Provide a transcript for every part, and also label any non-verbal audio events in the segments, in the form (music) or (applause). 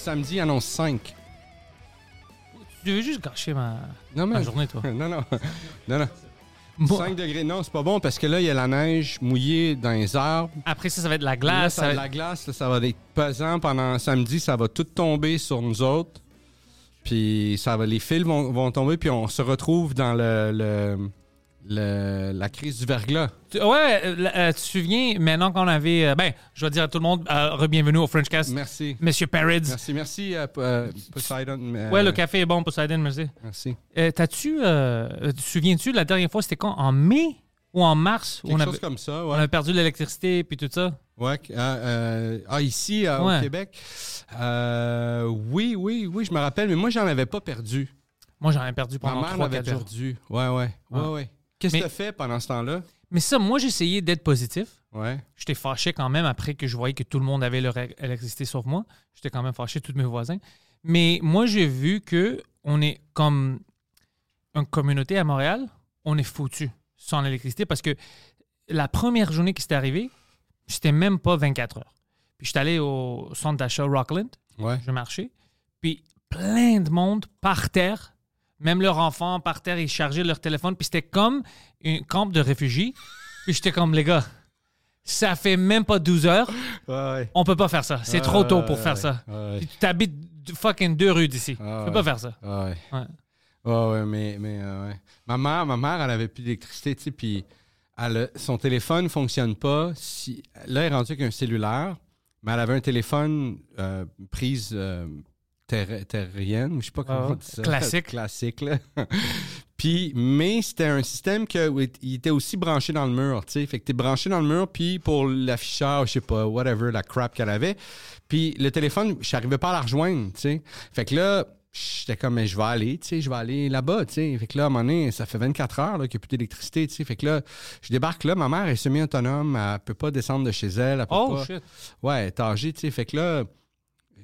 Samedi, il annonce 5. Tu veux juste gâcher ma, Non, ma journée, toi? (laughs) Non, non. Non, non. Moi- 5 degrés. Non, c'est pas bon parce que là, il y a la neige mouillée dans les arbres. Après ça, ça va être de la Là, glace. ça, ça va la glace, là, ça va être pesant pendant samedi. Ça va tout tomber sur nous autres. Puis ça va, les fils vont, vont tomber. Puis on se retrouve dans le, le- le- la crise du verglas. Tu- Ouais, euh, euh, tu te souviens, maintenant qu'on avait. euh, ben, je vais dire à tout le monde, euh, re-bienvenue au Frenchcast. Merci. Monsieur Parrids. Merci, merci, Poseidon. Ouais, le café est bon, Poseidon, merci. Merci. T'as-tu. te souviens-tu, la dernière fois, c'était quand En mai ou en mars Quelque on, chose avait, comme ça, on avait perdu l'électricité puis tout ça? Ouais, ah, ah, ici, Ouais. au Québec. Oui, oui, oui, je me rappelle, mais moi, j'en avais pas perdu. Moi, j'en ai perdu pendant mère l'avait 3-4 jours. perdu. Ouais, ouais. Ouais, Ouais. ouais. Qu'est-ce que tu as fait pendant ce temps-là? Mais ça, moi, j'essayais d'être positif. Ouais. J'étais fâché quand même après que je voyais que tout le monde avait leur électricité sauf moi. J'étais quand même fâché, tous mes voisins. Mais moi, j'ai vu que on est comme une communauté à Montréal, on est foutu sans l'électricité parce que la première journée qui s'est arrivée, c'était même pas 24 heures. Puis j'étais allé au centre d'achat Rockland, Ouais. je marchais, puis plein de monde par terre, même leurs enfants par terre, ils chargeaient leur téléphone, puis c'était comme un camp de réfugiés. Puis j'étais comme, les gars, ça fait même pas 12 heures, Ouais. on peut pas faire ça. C'est trop tôt pour faire ça. Tu habites fucking deux rues d'ici. Ah tu peux pas faire ça. Ouais. Ouais. Ouais, mais, mais euh, ouais. Ma mère, ma mère, elle avait plus d'électricité, tu sais, puis son téléphone fonctionne pas. Si, là, elle est rendue avec un cellulaire, mais elle avait un téléphone euh, prise euh, terre- terrienne, ou je sais pas comment Ah, on dit ça. classique. Classique, là. (laughs) puis, mais c'était un système il était aussi branché dans le mur, tu sais. Fait que t'es branché dans le mur, puis pour l'afficheur, je sais pas, whatever, la crap qu'elle avait. Puis le téléphone, je n'arrivais pas à la rejoindre, tu sais. Fait que là, j'étais comme, mais je vais aller, tu sais, je vais aller là-bas, tu sais. Fait que là, à un moment donné, ça fait 24 heures qu'il n'y a plus d'électricité, tu sais. Fait que là, je débarque là, ma mère est semi-autonome, elle peut pas descendre de chez elle, elle peut Oh pas... shit. Ouais, elle est âgée, tu sais. Fait que là,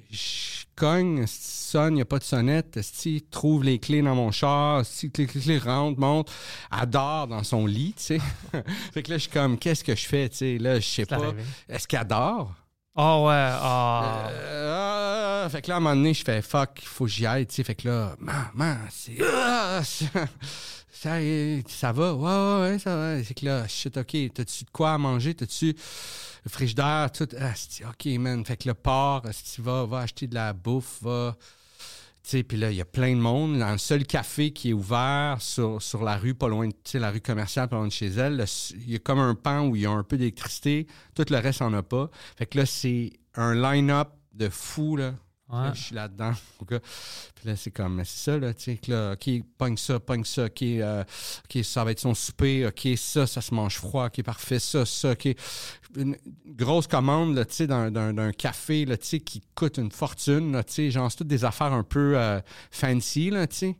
je cogne, sonne, il n'y a pas de sonnette, esti, trouve les clés dans mon char, esti, les clés rentrent, monte, elle dort dans son lit, tu sais. (laughs) fait que là, je suis comme, qu'est-ce que je fais, tu sais? Là, je sais pas. Est-ce qu'elle dort? Oh ouais. ah. Euh, ah, fait que là, à un moment donné, je fais fuck, il faut que j'y aille, tu sais. Fait que là, maman, c'est. ah, (laughs) ça, ça, ça va? Ouais, ouais, ouais, ça va. C'est que là, shit, ok, t'as-tu de quoi à manger? T'as-tu frigidaire? Tout. Ah, ok, man. Fait que le port, tu vas, va acheter de la bouffe, va. Puis là, il y a plein de monde. Dans le seul café qui est ouvert sur, sur la rue, pas loin de, la rue commerciale, pas loin de chez elle, le- il y a comme un pan où il y a un peu d'électricité. Tout le reste, en a pas. Fait que là, c'est un line-up de fou, là. Ouais. Là, je suis là-dedans. (laughs) cas. Puis là, c'est comme, c'est ça, là, tu sais, là, OK, pogne ça, pogne ça, OK, euh, OK, ça va être son souper, OK, ça, ça se mange froid, OK, parfait, ça, ça, OK. Une grosse commande, là, tu sais, d'un, d'un- d'un café, là, tu sais, qui coûte une fortune, là, tu sais, genre, c'est toutes des affaires un peu euh, fancy, là, tu sais.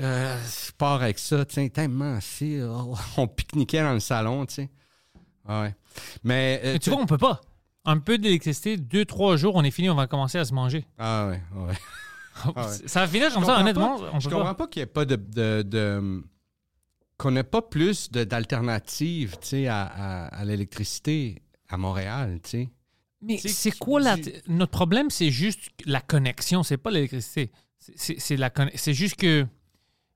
Euh, je pars avec ça, tu sais, tellement, si, (laughs) on pique-niquait dans le salon, tu sais. Ouais. Mais, euh, Mais tu vois, on peut pas. Un peu d'électricité, deux, trois jours, on est fini, on va commencer à se manger. Ah ouais, ouais. (laughs) Ah ouais. Ça va finir comme ça, honnêtement. pas- on je comprends pas. pas, qu'il n'y ait pas de. de, de- qu'on n'ait pas plus d'alternatives tu sais, à, à- à l'électricité à Montréal. tu sais. Mais c'est quoi la... Notre problème, c'est juste la connexion, c'est pas l'électricité. C'est- la c'est juste que...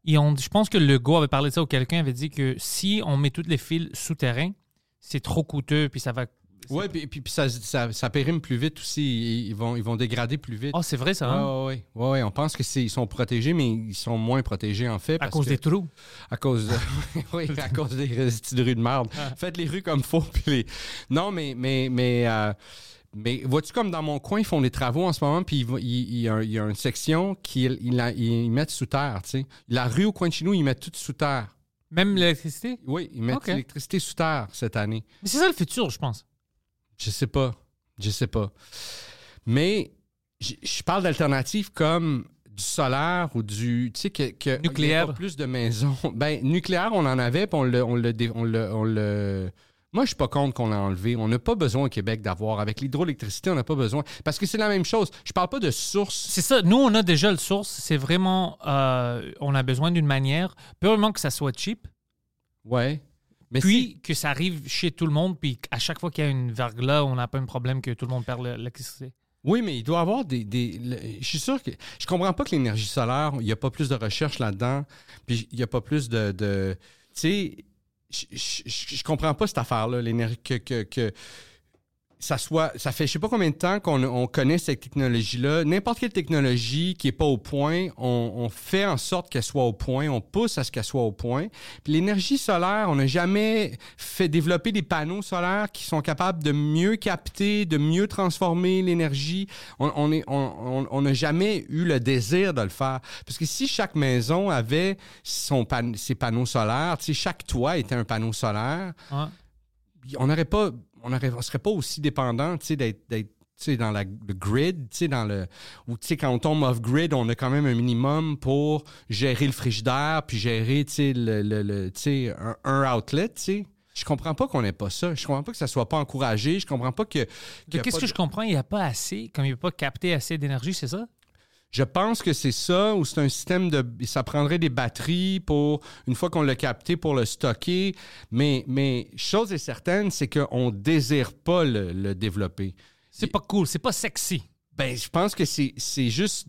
je pense que Legault avait parlé de ça ou quelqu'un avait dit que si on met tous les fils souterrains, c'est trop coûteux, puis ça va... Oui, puis, puis, puis ça, ça, ça périme plus vite aussi. Ils, vont, ils vont dégrader plus vite. Oh, c'est vrai ça, hein? Oui, oui, oui. On pense qu'ils sont protégés, mais ils sont moins protégés en fait. à cause que- des trous. À cause de... (laughs) oui, à cause des restes de rues de merde. Faites les rues comme faut. Puis les... Non, mais, mais, mais, euh, mais vois-tu, comme dans mon coin, ils font des travaux en ce moment, puis il, y, a, une section qu'ils ils mettent sous terre, tu sais. La rue au coin de chez nous, ils mettent tout sous terre. Même l'électricité? Oui, ils mettent l'électricité sous terre cette année. Mais c'est ça le futur, je pense. Je sais pas. Je sais pas. Mais je parle d'alternatives comme du solaire ou du. Tu sais, que, que- Nucléaire. il y a plus de maisons. (laughs) Ben, nucléaire, on en avait, puis on le. On le, dé- on le, on le- moi, je suis pas contre qu'on l'a enlevé. On n'a pas besoin au Québec d'avoir. Avec l'hydroélectricité, on n'a pas besoin. Parce que c'est la même chose. Je parle pas de source. C'est ça. Nous, on a déjà le source. C'est vraiment... euh, on a besoin d'une manière, purement que ça soit cheap, Ouais. Mais puis que ça arrive chez tout le monde, puis à chaque fois qu'il y a une verglas, on n'a pas un problème que tout le monde perd le- l'électricité. Oui, mais il doit y avoir des. des- le- je suis sûr que. Je comprends pas que l'énergie solaire, il n'y a pas plus de recherche là-dedans, puis il n'y a pas plus de. de- tu sais, je, je, je- je comprends pas cette affaire-là, l'énergie. Que, que, que ça soit. Ça fait je sais pas combien de temps qu'on on connaît cette technologie-là. N'importe quelle technologie qui est pas au point, on, on fait en sorte qu'elle soit au point, on pousse à ce qu'elle soit au point. Puis l'énergie solaire, on n'a jamais fait développer des panneaux solaires qui sont capables de mieux capter, de mieux transformer l'énergie. On on est- on- on- on n'a jamais eu le désir de le faire. Parce que si chaque maison avait son pan- ses panneaux solaires, si chaque toit était un panneau solaire, Ouais. on n'aurait pas, on on serait pas aussi dépendant, d'être, dans la, le grid, dans le, sais, quand on tombe off grid, on a quand même un minimum pour gérer le frigidaire, puis gérer, le, le- un, un outlet, tu sais. Je comprends pas qu'on ait pas ça. Je comprends pas que ça soit pas encouragé. Je comprends pas que. a Qu'est-ce que de- je comprends? Il n'y a pas assez, comme il ne peut pas capter assez d'énergie, c'est ça? Je pense que c'est ça, ou c'est un système de. Ça prendrait des batteries pour, une fois qu'on l'a capté, pour le stocker. Mais, mais chose est certaine, c'est qu'on désire pas le, le développer. C'est pas cool, c'est pas sexy. Ben, je pense que c'est juste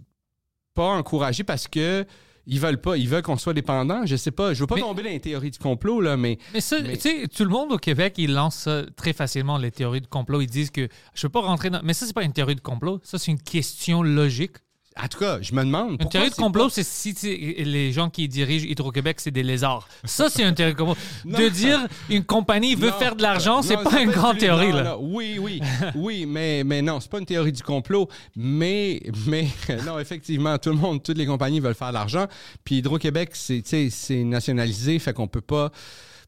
pas encouragé parce que ils veulent pas, ils veulent qu'on soit dépendant. Je sais pas, je veux pas Mais- tomber dans les théories du complot là, mais Mais ça, Mais- tu sais, tout le monde au Québec, ils lancent très facilement, les théories de complot. Ils disent que je veux pas rentrer dans. Mais ça, c'est pas une théorie de complot. Ça, c'est une question logique. En tout cas, je me demande. Une théorie de complot, pas- c'est si les gens qui dirigent Hydro-Québec, c'est des lézards. Ça, c'est une théorie de complot. (laughs) de dire une compagnie veut Non, faire de l'argent, c'est pas une grande théorie. non, là. non, oui, oui, (laughs) oui, mais, mais non, c'est pas une théorie du complot. Mais, mais (laughs) non, effectivement, tout le monde, toutes les compagnies veulent faire de l'argent. Puis Hydro-Québec, c'est, nationalisé, fait qu'on peut pas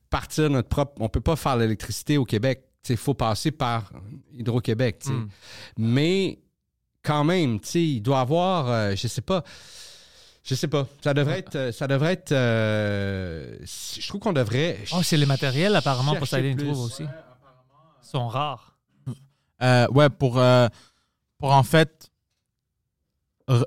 partir notre propre. On peut pas faire l'électricité au Québec. Il faut passer par Hydro-Québec. tu sais. Mm. Mais quand même, tu sais, il doit avoir, euh, je sais pas. Je sais pas. Ça devrait être. euh, Ça devrait être. euh, je trouve qu'on devrait. Oh, c'est les matériels, apparemment, pour plus. trouve aussi. Ils sont rares. Euh, ouais, pour, euh, pour en fait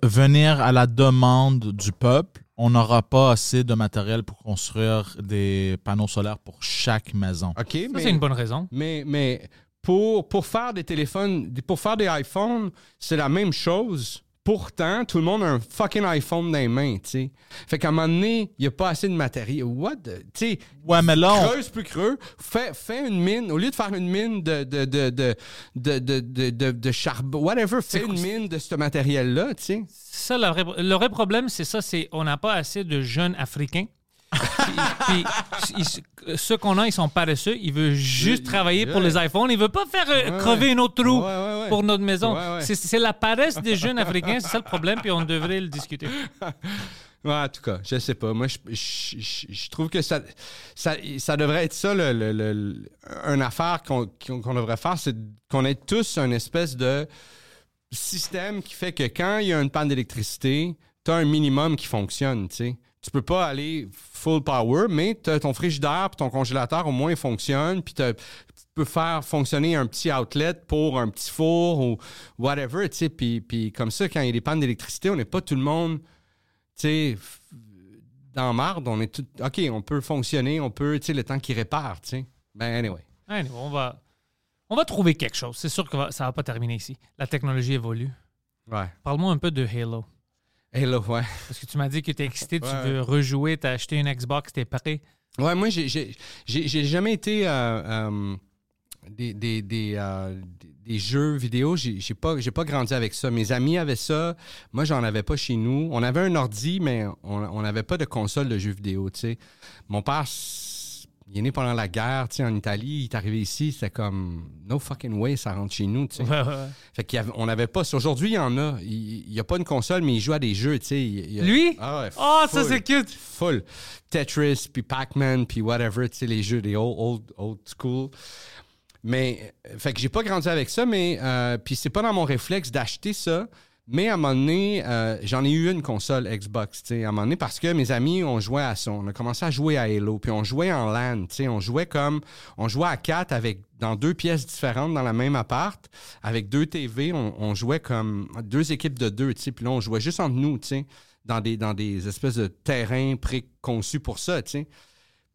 venir à la demande du peuple, on n'aura pas assez de matériel pour construire des panneaux solaires pour chaque maison. OK, Ça, mais. c'est une bonne raison. Mais, mais pour, pour faire des téléphones, pour faire des iPhones, c'est la même chose. Pourtant, tout le monde a un fucking iPhone dans les mains, tu sais. Fait qu'à un moment donné, il n'y a pas assez de matériel. What? the- Tu sais, Ouais, mais là, on- creuse plus creux. Fais, fais une mine. Au lieu de faire une mine de, de, de, de, de, de, de, de- de charbon, whatever, fais une mine de ce matériel-là, tu sais. Ça, le vrai, le vrai problème, c'est ça, c'est on n'a pas assez de jeunes Africains. Puis, puis, ils- ceux qu'on a, ils sont paresseux. Ils veulent juste travailler pour les iPhones. Ils veulent pas faire euh, Ouais, crever ouais. un autre trou Ouais, pour notre maison. C'est- la paresse des jeunes Africains. C'est ça le problème, puis on devrait le discuter. (laughs) En tout cas, je sais pas. Moi, je, je- je- je trouve que ça, ça, ça devrait être ça, le, le- le- le- une affaire qu'on devrait faire, c'est qu'on ait tous une espèce de système qui fait que quand il y a une panne d'électricité, tu as un minimum qui fonctionne, tu sais. Tu peux pas aller full power, mais t'as ton frigidaire puis ton congélateur au moins il fonctionne, puis tu peux faire fonctionner un petit outlet pour un petit four ou whatever, tu sais. Puis, puis comme ça, quand il y a des pannes d'électricité, on n'est pas tout le monde tu sais, dans marde, on est tout. OK, on peut fonctionner, on peut, tu sais, le temps qu'il répare, tu sais. Ben, anyway. Anyway, on va, On va trouver quelque chose. C'est sûr que ça va pas terminer ici. La technologie évolue. Ouais. Parle-moi un peu de Halo. Halo, ouais. Parce que tu m'as dit que tu es excité, tu Ouais. veux rejouer, tu as acheté une Xbox, tu es prêt. Ouais, moi, j'ai- jamais été. euh, euh, des, des, des, euh, des- jeux vidéo, j'ai pas, pas grandi avec ça. Mes amis avaient ça. Moi, j'en avais pas chez nous. On avait un ordi, mais on on n'avait pas de console de jeux vidéo, tu sais. Mon père, il est né pendant la guerre, tu sais, en Italie. Il est arrivé ici, c'était comme no fucking way, ça rentre chez nous, tu sais. Ouais, ouais, ouais. Fait qu'il y avait- on n'avait pas. Aujourd'hui, il y en a. Il n'y a pas une console, mais il joue à des jeux, tu sais. Il- il- Lui? Ah ouais, Oh, ça c'est cute! full. Tetris, puis Pac-Man, puis whatever, tu sais, les jeux des old, old, old school. Mais, euh, fait que j'ai pas grandi avec ça, mais, euh, puis c'est pas dans mon réflexe d'acheter ça. Mais à un moment donné, euh, j'en ai eu une console Xbox, tu sais, à un moment donné, parce que mes amis, on jouait à ça. On a commencé à jouer à Halo, puis on jouait en LAN, tu sais, on jouait comme, on jouait à quatre avec, dans deux pièces différentes dans la même appart, avec deux TV, on, jouait comme deux équipes de deux, tu sais, puis là, on jouait juste entre nous, tu sais, dans des, dans des espèces de terrains préconçus pour ça, tu sais.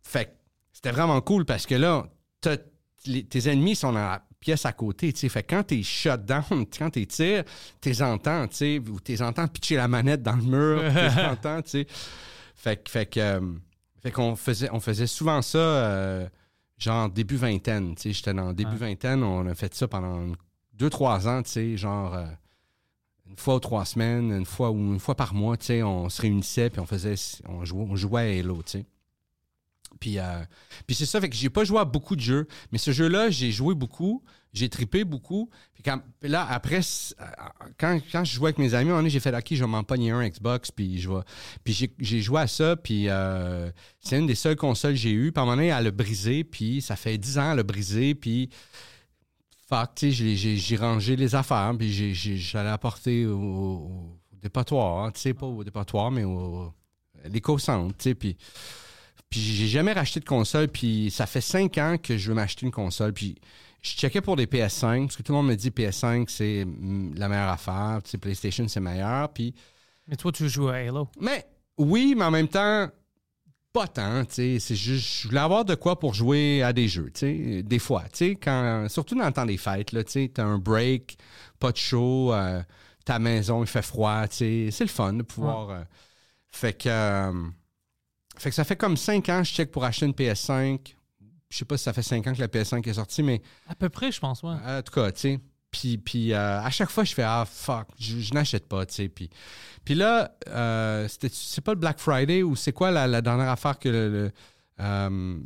Fait c'était vraiment cool parce que là, tes ennemis sont dans la pièce à côté, tu sais. Fait quand t'es shut down, (laughs) quand t'es tires, t'es entends, tu sais, ou t'es entends pitcher la manette dans le mur, (laughs) t'es entends, tu sais. Fait que, fait que, euh, fait qu'on faisait, on faisait souvent ça, euh, genre début vingtaine, tu sais. J'étais dans début vingtaine, on a fait ça pendant deux, trois ans, tu sais, genre euh, une fois ou trois semaines, une fois ou une fois par mois, tu sais, on se réunissait puis on faisait, on jouait, on jouait à Halo, tu sais. Puis, euh, puis c'est ça, fait que j'ai pas joué à beaucoup de jeux, mais ce jeu-là, j'ai joué beaucoup, j'ai trippé beaucoup. Puis là, après, euh, quand, quand je jouais avec mes amis, j'ai fait, OK, je vais m'en pogner un Xbox, puis je vais... Puis j'ai, joué à ça, puis euh, c'est une des seules consoles que j'ai eues. Puis à un moment donné, elle a brisé, puis ça fait 10 ans, elle a brisé, puis... Fuck, tu sais, j'ai, rangé les affaires, puis j'allais apporter au, au- dépotoir, hein, tu sais, pas au dépotoir, mais au l'éco-centre, tu sais, puis... Puis j'ai jamais racheté de console, puis ça fait cinq ans que je veux m'acheter une console, puis je checkais pour des PS5, parce que tout le monde me dit PS5, c'est mm, la meilleure affaire, tu sais, PlayStation, c'est meilleur, puis... Mais toi, tu joues à Halo. Mais oui, mais en même temps, pas tant, tu sais, c'est juste, je voulais avoir de quoi pour jouer à des jeux, tu sais, des fois, tu sais, quand, surtout dans le temps des fêtes, là, tu sais, t'as un break, pas de show, euh, ta maison, il fait froid, tu sais, c'est le fun de pouvoir... euh, fait que... euh, fait que ça fait comme 5 ans que je check pour acheter une PS5. Je sais pas si ça fait 5 ans que la PS5 est sortie, mais À peu près, je pense, ouais. en tout cas, tu sais. Puis, puis euh, à chaque fois, je fais Ah, fuck, je, je n'achète pas, tu sais. Puis, puis là, euh, c'est pas le Black Friday ou c'est quoi la, la dernière affaire que le. le, euh,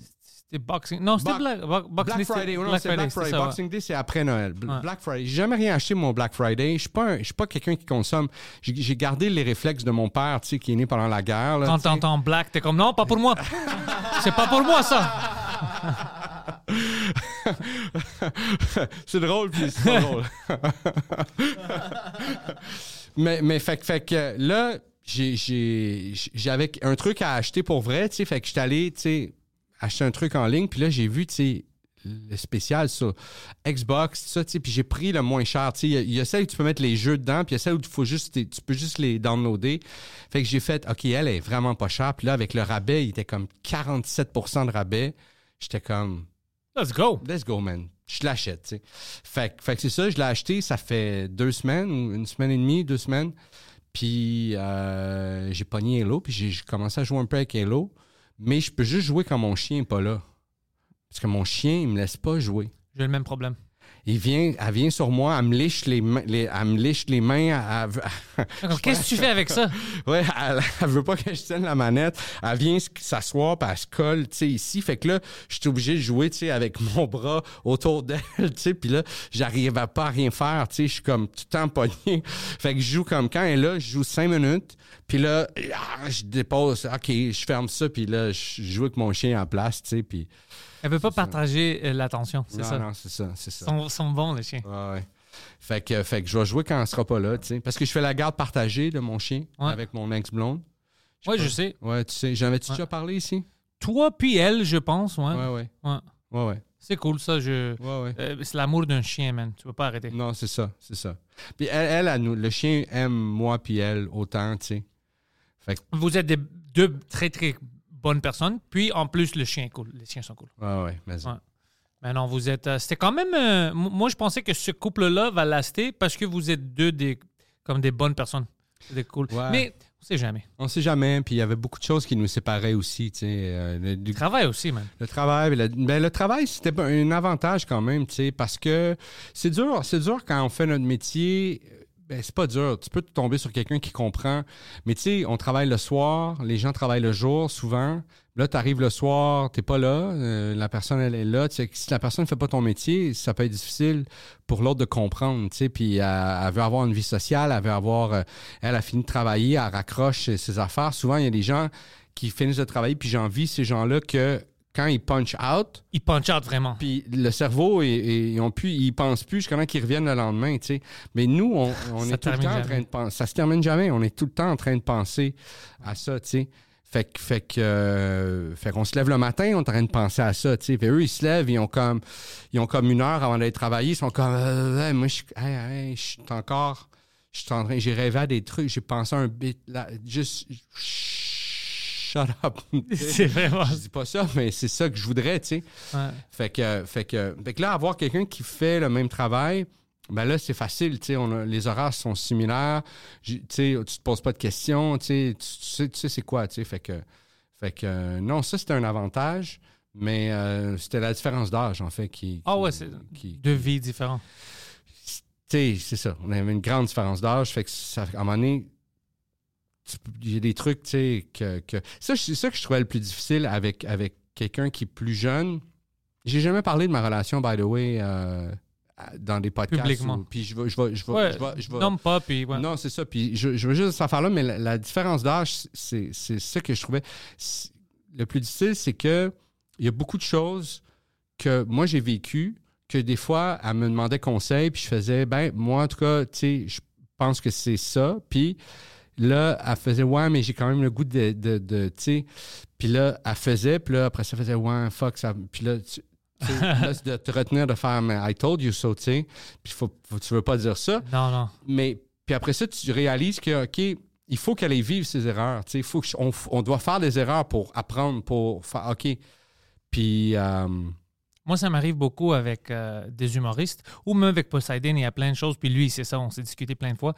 C'était Boxing. Non, c'était Black, Black c'était Friday, non, Black c'est Black Friday, Friday. c'est ouais. Boxing Day, c'est après Noël. Ouais. Black Friday. J'ai jamais rien acheté mon Black Friday. Je suis pas, un- je suis pas quelqu'un qui consomme. J'ai gardé les réflexes de mon père, tu sais, qui est né pendant la guerre. là, Quand t'entends Black, t'es comme non, pas pour moi. c'est pas pour moi ça. (laughs) c'est drôle, puis c'est pas drôle. mais, mais fait, que- fait que là, j'avais un truc à acheter pour vrai, tu sais, fait que j'étais allé, tu sais, acheter un truc en ligne, puis là, j'ai vu, tu sais, le spécial sur Xbox, tout ça, tu sais, puis j'ai pris le moins cher, tu sais, il y a- il y, a celle où tu peux mettre les jeux dedans, puis il y a celle où tu, faut juste, tu peux juste les downloader. Fait que j'ai fait, OK, elle est vraiment pas chère, puis là, avec le rabais, il était comme 47% de rabais. J'étais comme, Let's go. Let's go, man. Je l'achète, tu sais. Fait, que- fait que c'est ça, je l'ai acheté, ça fait deux semaines, ou une semaine et demie, deux semaines. Puis euh, j'ai pogné Halo, puis j'ai j'ai commencé à jouer un peu avec Halo. Mais je peux juste jouer quand mon chien n'est pas là. Parce que mon chien, il me laisse pas jouer. J'ai le même problème. Il vient, elle vient sur moi, elle me liche les mains, les, elle me liche les mains. Qu'est-ce que tu fais avec ça? (laughs) Ouais, elle, elle veut pas que je tienne la manette. Elle vient s'asseoir, puis elle se colle, tu sais, ici. Fait que là, je suis obligé de jouer, tu sais, avec (laughs) mon bras autour d'elle, tu sais. Puis là, j'arrive à pas rien faire, tu sais. Je suis comme tout le temps (laughs) pogné. Fait que je joue comme quand elle est là, je joue cinq minutes. Puis là, ah, je dépose. OK, je ferme ça, puis là, je joue avec mon chien en place, tu sais. Puis... Elle veut pas partager euh, l'attention, c'est ça. non, c'est ça, c'est ça. Ils sont, sont bons, les chiens. Ouais, ouais. Fait que, fait que je vais jouer quand elle sera pas là, tu sais. Parce que je fais la garde partagée de mon chien Ouais. avec mon ex-blonde. Ouais, pas- je sais. Ouais, tu sais. J'en avais-tu déjà parlé ici? Toi puis elle, je pense, ouais. Ouais, ouais. Ouais. C'est cool, ça. Je... Ouais, ouais. Euh, c'est l'amour d'un chien, man. Tu peux pas arrêter. Non, c'est ça, c'est ça. Puis elle, elle, elle nous- le chien aime moi puis elle autant, tu sais. Fait que, Vous êtes des, deux très, très bonnes personnes. Puis, en plus, le chien est cool. Les chiens sont cool. ouais, ouais, mais Ouais. Mais non, vous êtes. euh, C'était quand même. euh, moi, je pensais que ce couple-là va laster parce que vous êtes deux des, comme des bonnes personnes. Des cool. Ouais. Mais on sait jamais. On sait jamais. Puis il y avait beaucoup de choses qui nous séparaient aussi. tu sais, euh, le, du- Travail aussi, man. le travail, le, ben, le travail, c'était un avantage quand même, tu sais, parce que c'est dur, c'est dur quand on fait notre métier. Ben, c'est pas dur. Tu peux tomber sur quelqu'un qui comprend. Mais tu sais, on travaille le soir, les gens travaillent le jour souvent. Là, tu arrives le soir, t'es pas là, euh, la personne, elle est là. Tu sais, si la personne ne fait pas ton métier, ça peut être difficile pour l'autre de comprendre, tu sais. Puis elle, elle veut avoir une vie sociale, elle veut avoir... euh, elle a fini de travailler, elle raccroche ses affaires. Souvent, il y a des gens qui finissent de travailler, puis j'envie ces gens-là que quand ils punch out, Il punch out vraiment. puis le cerveau, et, et- ils ont ils pensent plus jusqu'à qu'ils reviennent le lendemain, tu sais. Mais nous, on, est tout le temps en train de penser. Ça se termine jamais. On est tout le temps en train de penser à ça, tu sais. Fait que, fait que, euh, fait qu'on se lève le matin, on est en train de penser à ça, tu sais. Puis eux, ils se lèvent, ils ont comme, ils ont comme une heure avant d'aller travailler, ils sont comme, euh, ouais, moi, je suis, hey, hey, je suis encore, je suis en train, j'ai rêvé à des trucs, j'ai pensé à un bit, là, juste, shut up. (laughs) C'est vraiment. Je dis pas ça, mais c'est ça que je voudrais, tu sais. Ouais. Fait que, fait que, fait que là, avoir quelqu'un qui fait le même travail, ben là, c'est facile, tu sais. on a- Les horaires sont similaires. Tu sais, tu te poses pas de questions, tu sais, tu tu sais, tu sais c'est quoi, tu sais. Fait que, fait que, euh, non, ça, c'était un avantage, mais euh, c'était la différence d'âge, en fait, qui. Ah ouais, c'est qui- deux vies différentes. tu sais, c'est ça. On avait une grande différence d'âge. Fait que ça, à un moment donné, il y a des trucs, tu sais, que, que. Ça, c'est ça que je trouvais le plus difficile avec, avec quelqu'un qui est plus jeune. J'ai jamais parlé de ma relation, by the way, euh, dans des podcasts. Publiquement. puis je vais. Je vais, je vais, Ouais, je vais- je vais- nomme pas, puis ouais. non, c'est ça. Puis je, je veux juste cette affaire-là, mais la, la différence d'âge, c'est c'est ça que je trouvais. Le plus difficile, c'est que il y a beaucoup de choses que moi j'ai vécues que des fois, elle me demandait conseil, puis je faisais, ben, moi, en tout cas, tu sais, je pense que c'est ça. Puis là, elle faisait, ouais, mais j'ai quand même le goût de, de, de, tu sais. Puis là, elle faisait, puis là, après ça, elle faisait, ouais, fuck, ça. Puis là, tu- là, de te retenir de faire, mais I told you so, tu sais. Puis faut, faut- tu veux pas dire ça. Non, non. Mais puis après ça, tu réalises que, OK, il faut qu'elle ait vive ses erreurs. Tu sais, faut que je- on, on doit faire des erreurs pour apprendre, pour faire, OK. Puis, euh, Moi, ça m'arrive beaucoup avec euh, des humoristes ou même avec Poseidon. Il y a plein de choses. Puis lui, c'est ça, on s'est discuté plein de fois.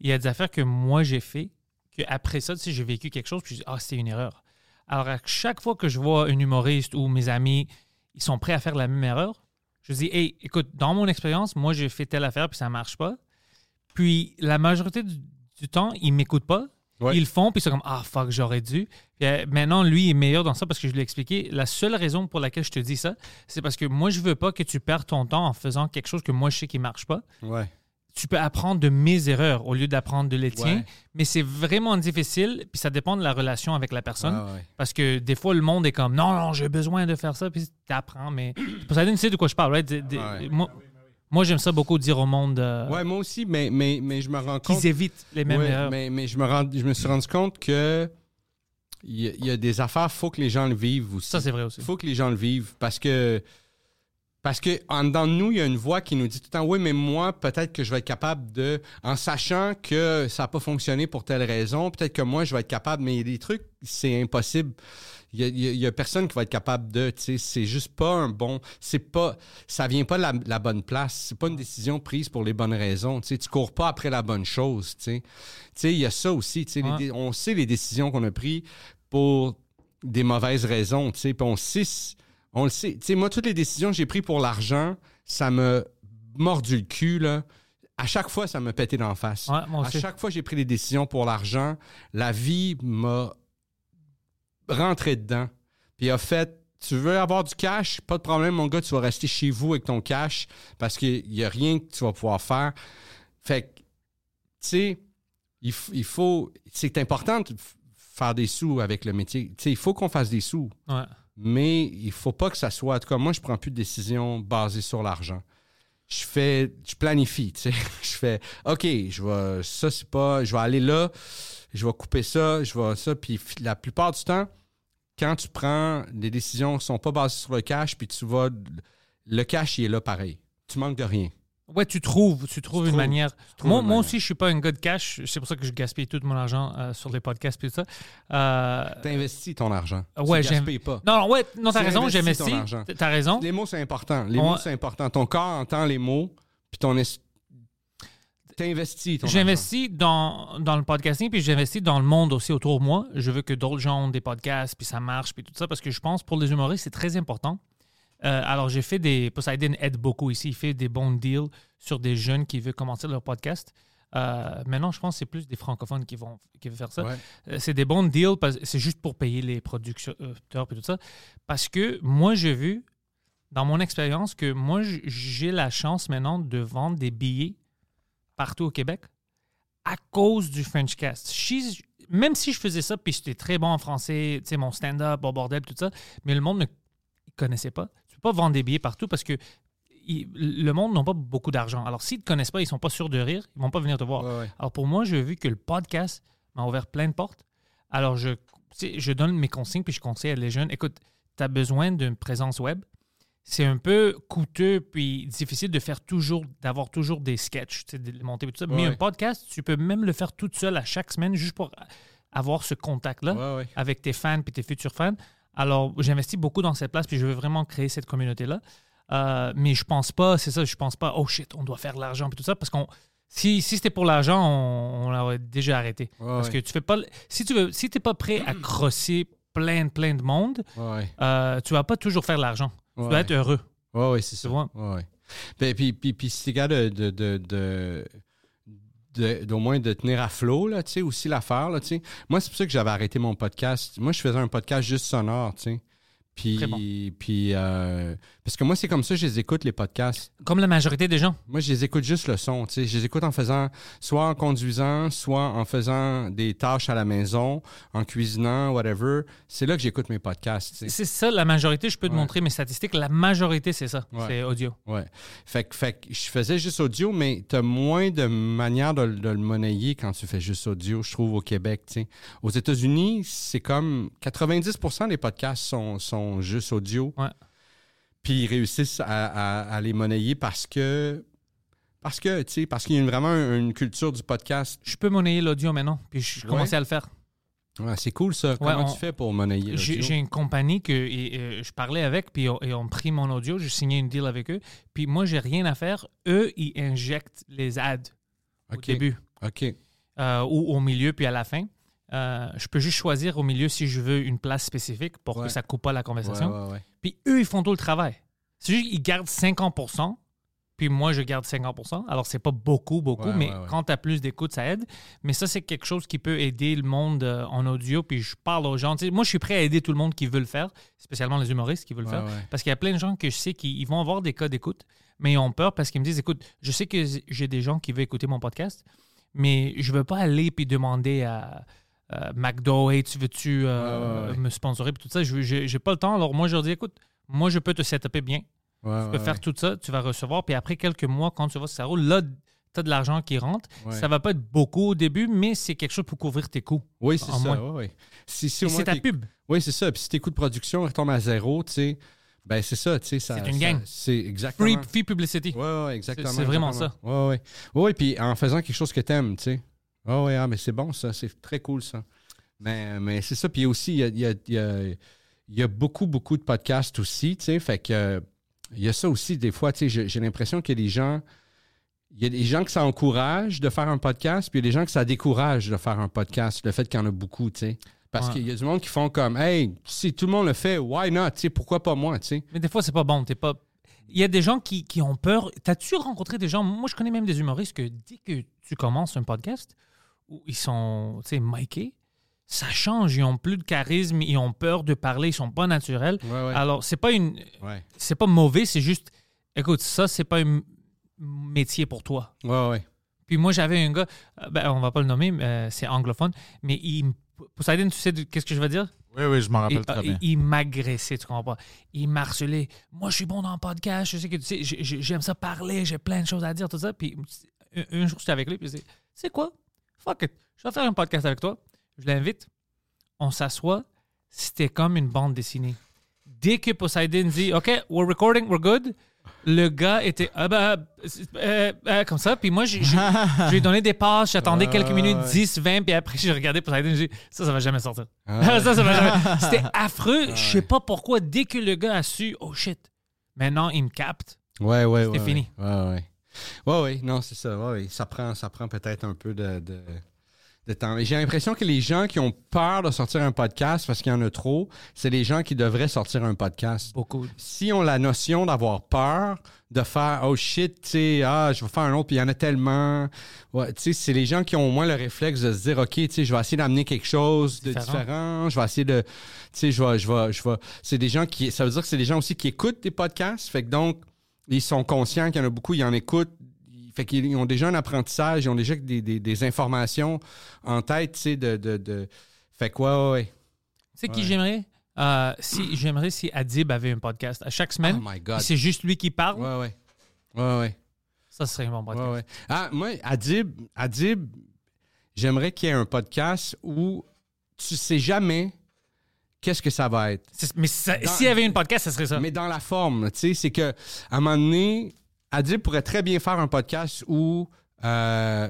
Il y a des affaires que moi, j'ai fait, que après ça, tu sais, j'ai vécu quelque chose, puis je dis, ah, c'était une erreur. Alors, à chaque fois que je vois un humoriste ou mes amis, ils sont prêts à faire la même erreur, je dis, hey, écoute, dans mon expérience, moi, j'ai fait telle affaire, puis ça marche pas. Puis la majorité du, du temps, ils m'écoutent pas. Ouais. Ils le font, puis c'est comme Ah, fuck, j'aurais dû. Puis, euh, maintenant, lui est meilleur dans ça parce que je lui ai expliqué. La seule raison pour laquelle je te dis ça, c'est parce que moi, je veux pas que tu perds ton temps en faisant quelque chose que moi, je sais qui marche pas. ouais. Tu peux apprendre de mes erreurs au lieu d'apprendre de les. Ouais. Mais c'est vraiment difficile, puis ça dépend de la relation avec la personne. Ouais. Parce que des fois, le monde est comme non, non, j'ai besoin de faire ça, puis tu apprends. Mais (clears throat) pour ça, tu sais de quoi je parle, right? De- de- Ouais. Moi, moi j'aime ça beaucoup dire au monde euh, Ouais, moi aussi, mais, mais, mais je me rends compte. qu'ils évitent les mêmes Ouais, erreurs. mais, mais je, me rends, je me suis rendu compte que il y, a- il y a des affaires, il faut que les gens le vivent aussi. Ça, c'est vrai aussi. Il faut que les gens le vivent parce que parce que en dedans de nous, il y a une voix qui nous dit tout le temps oui, mais moi, peut-être que je vais être capable de en sachant que ça n'a pas fonctionné pour telle raison, peut-être que moi je vais être capable, mais il y a des trucs, c'est impossible. Il y, a, il y a- il y a personne qui va être capable de, tu sais, c'est juste pas un bon, c'est pas, ça vient pas de la, la bonne place, c'est pas une décision prise pour les bonnes raisons, tu sais, tu cours pas après la bonne chose, tu sais. Tu sais, il y a ça aussi, tu sais, Ouais. on sait les décisions qu'on a prises pour des mauvaises raisons, tu sais, puis on sait, on le sait. Tu sais, moi, toutes les décisions que j'ai prises pour l'argent, ça me mordu le cul, là. À chaque fois, ça me pétait d'en face. Ouais, à chaque fois que j'ai pris des décisions pour l'argent, la vie m'a rentré dedans. Puis a fait, tu veux avoir du cash, pas de problème, mon gars, tu vas rester chez vous avec ton cash parce qu'il n'y a rien que tu vas pouvoir faire. Fait que, tu sais, il, il faut. C'est important de faire des sous avec le métier. Tu sais, il faut qu'on fasse des sous, Ouais. mais il faut pas que ça soit. En tout cas, moi, je prends plus de décisions basées sur l'argent. Je fais, je planifie, tu sais. (laughs) Je fais, OK, je vais, ça, c'est pas, je vais aller là, je vais couper ça, je vais ça. Puis la plupart du temps, quand tu prends des décisions qui sont pas basées sur le cash, puis tu vas, le cash, il est là pareil. Tu manques de rien. Ouais, tu trouves, tu trouves une trouves- manière. trouves Moi, une moi manière. aussi, je suis pas un gars de cash. C'est pour ça que je gaspille tout mon argent euh, sur les podcasts et tout ça. Euh, T'investis ton argent. ouais, tu gaspilles pas. Non, ouais, non, t'as raison, investis j'investis. ton argent. T'as raison. Les mots, c'est important. Les mots, c'est important. Ton corps entend les mots, puis ton es... T'investis ton argent. J'investis dans, dans le podcasting, puis j'investis dans le monde aussi autour de moi. Je veux que d'autres gens ont des podcasts, puis ça marche, puis tout ça, parce que je pense pour les humoristes, c'est très important. Euh, alors, j'ai fait des. Poseidon aide beaucoup ici. Il fait des bons deals sur des jeunes qui veulent commencer leur podcast. Euh, maintenant, je pense que c'est plus des francophones qui vont, qui vont faire ça. Ouais. Euh, c'est des bons deals, parce- c'est juste pour payer les producteurs et tout ça. Parce que moi, j'ai vu, dans mon expérience, que moi, j'ai la chance maintenant de vendre des billets partout au Québec à cause du Frenchcast. Même si je faisais ça, puis j'étais très bon en français, tu sais, mon stand-up, au bordel, tout ça, mais le monde ne connaissait pas. Pas vendre des billets partout parce que le monde n'a pas beaucoup d'argent. Alors, s'ils ne te connaissent pas, ils sont pas sûrs de rire, ils vont pas venir te voir. Ouais, ouais. Alors, pour moi, j'ai vu que le podcast m'a ouvert plein de portes. Alors, je, je donne mes consignes, puis je conseille à les jeunes, écoute, tu as besoin d'une présence web. C'est un peu coûteux puis difficile de faire toujours, d'avoir toujours des sketchs, de monter tout ça. Mais un podcast, tu peux même le faire toute seule à chaque semaine juste pour avoir ce contact-là avec tes fans puis tes futurs fans. Alors, j'investis beaucoup dans cette place puis je veux vraiment créer cette communauté-là. Euh, mais je pense pas, c'est ça, je pense pas, oh shit, on doit faire de l'argent puis tout ça parce qu'on. Si, si c'était pour l'argent, on, on l'aurait déjà arrêté. Ouais, parce que tu fais pas. Si tu veux, si t'es pas prêt à crosser plein, plein de monde, Ouais, euh, tu vas pas toujours faire de l'argent. Tu dois être heureux. Ouais, ouais, c'est ça. Tu. Ben, puis, puis, puis si capable de, de- de- d'au moins de tenir à flot, là, tu sais, aussi l'affaire, là, tu sais. Moi, c'est pour ça que j'avais arrêté mon podcast. Moi, je faisais un podcast juste sonore, tu. Puis, bon. puis euh, parce que moi, c'est comme ça je les écoute, les podcasts. Comme la majorité des gens. Moi, je les écoute juste le son, tu sais. Je les écoute en faisant, soit en conduisant, soit en faisant des tâches à la maison, en cuisinant, whatever. C'est là que j'écoute mes podcasts, tu sais. C'est ça, la majorité. Je peux te Ouais. montrer mes statistiques. La majorité, c'est ça. Ouais. C'est audio. Ouais. Fait que, fait que je faisais juste audio, mais t'as moins de manière de, de le monnayer quand tu fais juste audio, je trouve, au Québec. tu sais. Aux États-Unis, c'est comme 90% des podcasts sont, sont juste audio. Ouais. Puis ils réussissent à, à- à les monnayer parce que. Parce que, tu sais, parce qu'il y a vraiment une culture du podcast. Je peux monnayer l'audio maintenant. Puis je Ouais. commençais à le faire. Ouais, c'est cool, ça. Comment on- tu fais pour monnayer J'ai l'audio? j'ai une compagnie que et, je parlais avec, puis on- et on pris mon audio, j'ai signé une deal avec eux. Puis moi, j'ai rien à faire. Eux, ils injectent les ads au début OK. euh, ou au milieu, puis à la fin. Euh, je peux juste choisir au milieu si je veux une place spécifique pour Ouais. que ça coupe pas la conversation. ouais, ouais. Puis eux, ils font tout le travail. C'est juste qu'ils gardent 50% puis moi, je garde 50% Alors, c'est pas beaucoup, beaucoup, mais quand tu as plus d'écoute, ça aide. Mais ça, c'est quelque chose qui peut aider le monde euh, en audio. Puis je parle aux gens. Moi, je suis prêt à aider tout le monde qui veut le faire, spécialement les humoristes qui veulent le faire. Parce qu'il y a plein de gens que je sais qui ils vont avoir des cas d'écoute, mais ils ont peur parce qu'ils me disent écoute, je sais que j'ai des gens qui veulent écouter mon podcast, mais je veux pas aller puis demander à. Euh, McDo, hey, tu veux-tu euh, Ouais, ouais, ouais. me sponsorer puis tout ça, je j'ai j'ai pas le temps. Alors moi je leur dis écoute, moi je peux te setuper bien, tu peux faire tout ça, tu vas recevoir, puis après quelques mois, quand tu vois ça roule, là, tu as de l'argent qui rentre. Ça va pas être beaucoup au début, mais c'est quelque chose pour couvrir tes coûts. Oui, c'est ça. Si, c'est ta pub. Oui, c'est ça. Puis si tes coûts de production retombe à zéro, tu sais, ben c'est ça, tu sais. ça- C'est une ça- gang. C'est exactement. Free, free publicity. Ouais, exactement. C'est- vraiment exactement. Ouais, ouais. Ouais, ouais, puis en faisant quelque chose que t'aimes, tu sais. Ouais, ouais, ah, mais c'est bon, ça. C'est très cool, ça. Mais, mais c'est ça. Puis aussi, il y a, y, a, il y, a, y a beaucoup, beaucoup de podcasts aussi, tu sais. Fait que, il y a ça aussi, des fois, tu sais, j'ai- l'impression qu'il y a des gens. Il y a des gens que ça encourage de faire un podcast, puis il y a des gens que ça décourage de faire un podcast, le fait qu'il y en a beaucoup, tu sais. Parce Ouais. qu'il y a du monde qui font comme, hey, si tout le monde le fait, why not, tu sais, pourquoi pas moi, tu sais? Mais des fois, c'est pas bon. T'es pas. Il y a des gens qui, qui ont peur. T'as-tu rencontré des gens? Moi, je connais même des humoristes que dès que tu commences un podcast où ils sont, tu sais, micés, ça change. Ils ont plus de charisme, ils ont peur de parler, ils sont pas naturels. Ouais, ouais. Alors, c'est pas une. Ouais, C'est pas mauvais, c'est juste. Écoute, ça, c'est pas un métier pour toi. ouais, ouais. Puis moi, j'avais un gars, euh, ben, on va pas le nommer, euh, c'est anglophone, mais il. Poseidon, tu sais qu'est-ce que je veux dire? Oui, oui, je m'en rappelle Il, très bien. il m'agressait, tu comprends pas. Il m'harcelait. Moi, je suis bon dans le podcast, je sais que tu sais, j'ai- j'ai- j'aime ça parler, j'ai plein de choses à dire, tout ça. Puis un, un jour, j'étais avec lui, puis C'est quoi? Fuck it, je vais faire un podcast avec toi. Je l'invite, on s'assoit, c'était comme une bande dessinée. Dès que Poseidon dit OK, we're recording, we're good, le gars était ah bah, euh, euh, comme ça. Puis moi, je lui ai donné des passes. J'attendais quelques minutes, 10, 20. Puis après, j'ai regardé Poseidon. J'ai dit, ça, ça va jamais sortir. (laughs) ça, ça va jamais. C'était (laughs) affreux. Je sais pas pourquoi. Dès que le gars a su, oh shit, maintenant, il me capte. Ouais, ouais, C'était ouais. fini. Ouais, ouais. Ouais, ouais, non, c'est ça. Ouais, ouais. Ça prend, ça prend peut-être un peu de, de, de temps. Mais j'ai l'impression que les gens qui ont peur de sortir un podcast parce qu'il y en a trop, c'est les gens qui devraient sortir un podcast. Beaucoup. Si on la notion d'avoir peur, de faire oh shit, tu sais, ah, je vais faire un autre, puis il y en a tellement. Ouais, tu sais, c'est les gens qui ont au moins le réflexe de se dire, OK, tu sais, je vais essayer d'amener quelque chose de Différent. différent. Je vais essayer de. Tu sais, je vais. Je vais, je vais c'est des gens qui. Ça veut dire que c'est des gens aussi qui écoutent des podcasts. Fait que donc, ils sont conscients qu'il y en a beaucoup, ils en écoutent. Fait qu'ils ont déjà un apprentissage, ils ont déjà des, des, des informations en tête, tu sais, de, de, de- Fait que, ouais. Tu sais qui Ouais. j'aimerais? Euh, si, j'aimerais si Adib avait un podcast. À chaque semaine, Oh c'est juste lui qui parle. Ouais, ouais. Ouais, ouais. Ça serait un bon podcast. Ouais, ouais. Ah, moi, Adib, Adib, j'aimerais qu'il y ait un podcast où tu sais jamais qu'est-ce que ça va être? Mais s'il y avait un podcast, ça serait ça. Mais dans la forme, tu sais, c'est que à un moment donné, Adib pourrait très bien faire un podcast où euh,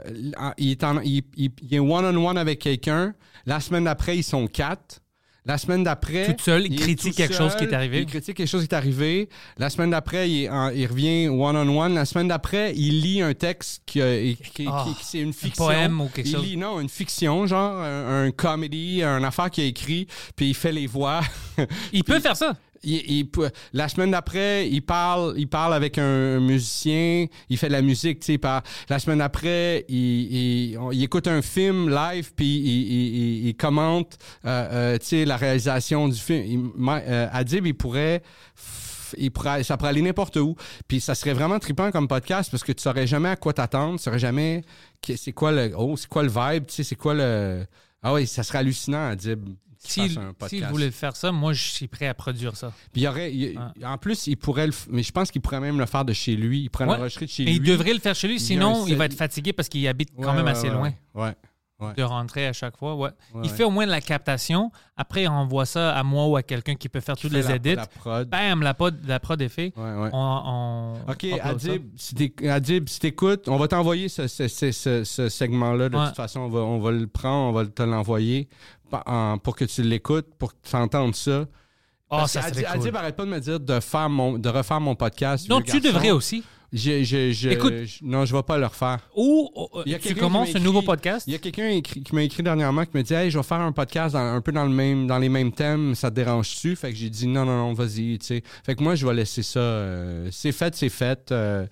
il, est en- il, il- il est one-on-one avec quelqu'un. La semaine d'après, ils sont quatre. La semaine d'après. Tout seul, il critique quelque chose qui est arrivé. Il critique quelque chose qui est arrivé. La semaine d'après, il, revient one-on-one. La semaine d'après, il lit un texte qui, qui, qui- Ah, qui- c'est une fiction. poème ou quelque il chose. Lit, non, une fiction, genre un, un comedy, un affaire qu'il a écrit, puis il fait les voix. Il peut faire ça. (laughs) La semaine d'après, il parle, il parle avec un musicien, il fait de la musique, tu sais. La semaine d'après, il, écoute un film live, puis il, commente, euh, euh, tu sais, la réalisation du film. Euh, Adib, il pourrait, il pourrait, ça pourrait aller n'importe où. Puis ça serait vraiment trippant comme podcast parce que tu saurais jamais à quoi t'attendre, tu saurais jamais c'est quoi le, oh, c'est quoi le vibe, tu sais, c'est quoi le, ah oui, ça serait hallucinant, Adib. S'il voulait faire ça, moi, je suis prêt à produire ça. Puis il y aurait, il- Ah. en plus, il pourrait le, mais je pense qu'il pourrait même le faire de chez lui. Il pourrait Ouais. l'enregistrer de chez Et lui. il devrait le faire chez lui, sinon il va être fatigué parce qu'il habite quand même ouais, assez loin Ouais. Ouais. de rentrer à chaque fois. Ouais. Ouais, il ouais. fait au moins de la captation. Après, il envoie ça à moi ou à quelqu'un qui peut faire Qui toutes les la- edits. La prod. Bam, la prod, la prod est faite. On, on- OK. Adib, si si t'écoutes, on va t'envoyer ce, ce, ce, ce- ce segment-là. De toute façon, on va, on va le prendre, on va te l'envoyer pour que tu l'écoutes, pour que tu entendes ça. Oh, Parce ça que serait Adib, cool. Adib, arrête pas de me dire de, faire mon, de refaire mon podcast. Non, tu garçon. devrais aussi. Je, je, je- Écoute. je- non, je vais pas le refaire. Ou euh, Il y a tu quelqu'un qui commences m'a un nouveau écrit- podcast. Il y a quelqu'un écrit- qui m'a écrit dernièrement qui me dit Hey, je vais faire un podcast dans- un peu dans, le même, dans les mêmes thèmes, ça te dérange-tu? Fait que j'ai dit non, non, non, vas-y. tu sais. Fait que moi, je vais laisser ça. euh, c'est fait, c'est fait. euh,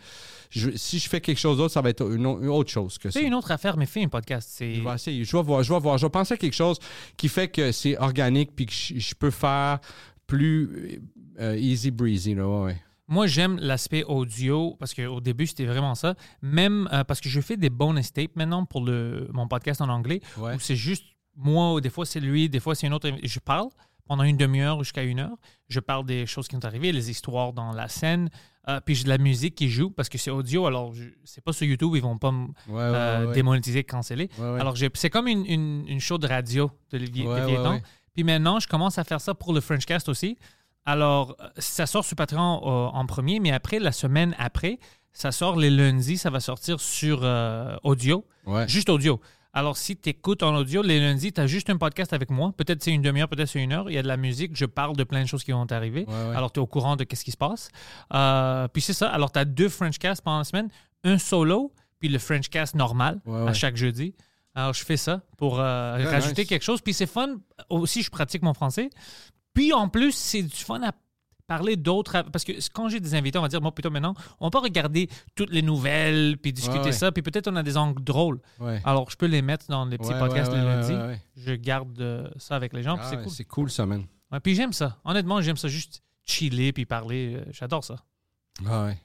je- si je fais quelque chose d'autre, ça va être une, au- une autre chose que ça. Fais une autre affaire, mais fais un podcast. C'est... Je vais essayer. Je vais voir. Je vais voir. Je vais penser à quelque chose qui fait que c'est organique puis que je, je peux faire plus euh, easy breezy. Là, ouais, ouais. Moi, j'aime l'aspect audio parce qu'au début, c'était vraiment ça. Même euh, parce que je fais des bonus tapes maintenant pour le, mon podcast en anglais Ouais. où c'est juste moi, ou des fois c'est lui, des fois c'est une autre. Je parle pendant une demi-heure jusqu'à une heure. Je parle des choses qui sont arrivées, les histoires dans la scène. euh, puis j'ai de la musique qui joue parce que c'est audio. Alors, je- c'est pas sur YouTube, ils vont pas me Ouais, euh, ouais. démonétiser, canceller. Alors, j'ai- c'est comme une, une, une show de radio de de ouais. Puis maintenant, je commence à faire ça pour le Frenchcast aussi. Alors, euh, ça sort sur Patreon euh, en premier, mais après, la semaine après, ça sort les lundis, ça va sortir sur euh, audio, Ouais. juste audio. Alors, si tu écoutes en audio, les lundis, tu as juste un podcast avec moi. Peut-être c'est une demi-heure, peut-être c'est une heure. Il y a de la musique, je parle de plein de choses qui vont t'arriver. Ouais, ouais. Alors, tu es au courant de ce qui se passe. Euh, puis c'est ça. Alors, tu as deux Frenchcasts pendant la semaine, un solo, puis le Frenchcast normal à chaque jeudi. Alors, je fais ça pour euh, rajouter nice. quelque chose. Puis c'est fun. Aussi, je pratique mon français. Puis en plus, c'est du fun à parler d'autres. Parce que quand j'ai des invités, on va dire, moi, plutôt maintenant, on peut regarder toutes les nouvelles, puis discuter Ouais, ouais. ça. Puis peut-être on a des angles drôles. Ouais. Alors, je peux les mettre dans les petits podcasts ouais, ouais. Je garde euh, ça avec les gens. Ah, c'est cool. C'est cool, ça, man. Puis j'aime ça. Honnêtement, j'aime ça juste chiller puis parler. Euh, J'adore ça. Ah ouais.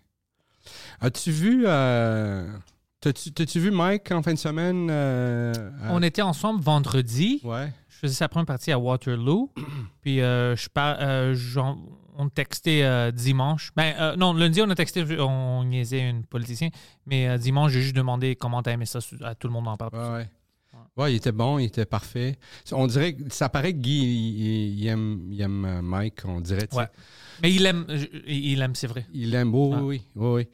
As-tu vu. Euh... T'as-tu, vu Mike en fin de semaine? euh, à- On était ensemble vendredi. Ouais. Je faisais sa première partie à Waterloo. (clears throat) puis euh, je par- euh, on textait euh, dimanche. Ben, euh, non, lundi, on a texté, on niaisait un politicien. Mais dimanche, j'ai juste demandé comment t'as aimé ça. À tout le monde en parle. Ouais, ouais. Ouais, il était bon, il était parfait. On dirait que ça paraît que Guy, il, aime, il aime euh, Mike, on dirait. Ouais. Mais il aime, il aime, c'est vrai. Il aime, oui, Ah. oui, oui, oui.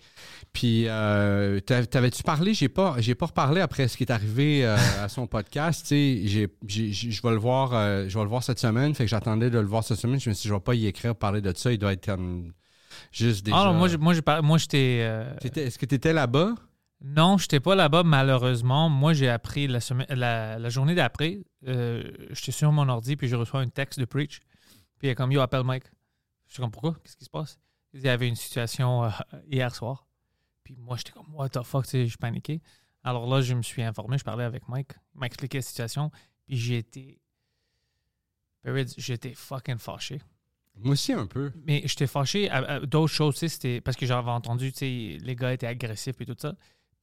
Puis, euh, t'avais-tu parlé? J'ai pas, j'ai pas reparlé après ce qui est arrivé euh, (laughs) à son podcast. Tu sais, je vais le voir, euh, je vais le voir cette semaine. Fait que j'attendais de le voir cette semaine. Je me suis dit, je vais pas y écrire, parler de ça. Il doit être comme juste déjà. Ah non, moi, moi, moi, j'étais. T'étais- Est-ce que tu étais là-bas? Non, j'étais pas là-bas, malheureusement. Moi, j'ai appris la, semaine, la, la journée d'après. euh, j'étais sur mon ordi, puis je reçois un texte de Preach. Puis il est comme Yo, appelle Mike. Je suis comme Pourquoi? Qu'est-ce qui se passe? Il y avait une situation euh, hier soir. Puis moi, j'étais comme What the fuck, tu sais, je paniquais. Alors là, je me suis informé, je parlais avec Mike. Il m'a expliqué la situation. Puis. Barrett, J'étais fucking fâché. Moi aussi, un peu. Mais j'étais fâché à, à d'autres choses, tu sais, c'était parce que j'avais entendu, tu sais, les gars étaient agressifs et tout ça.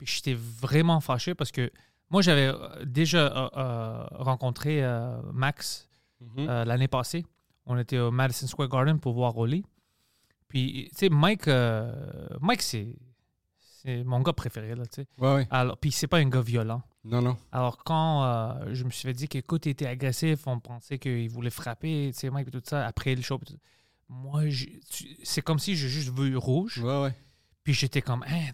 J'étais vraiment fâché parce que moi, j'avais euh, déjà euh, euh, rencontré euh, Max Mhm. l'année passée. On était au Madison Square Garden pour voir Rolly. Puis, tu sais, Mike, Mike c'est, c'est mon gars préféré, là, tu sais. Ouais, ouais. Alors, puis c'est pas un gars violent. Non, non. Alors, quand euh, je me suis fait dire qu'écoute, il était agressif, on pensait qu'il voulait frapper, tu sais, Mike, et tout ça, après le show, moi, c'est comme si j'ai juste vu rouge. Ouais, ouais. Puis j'étais comme, Hein,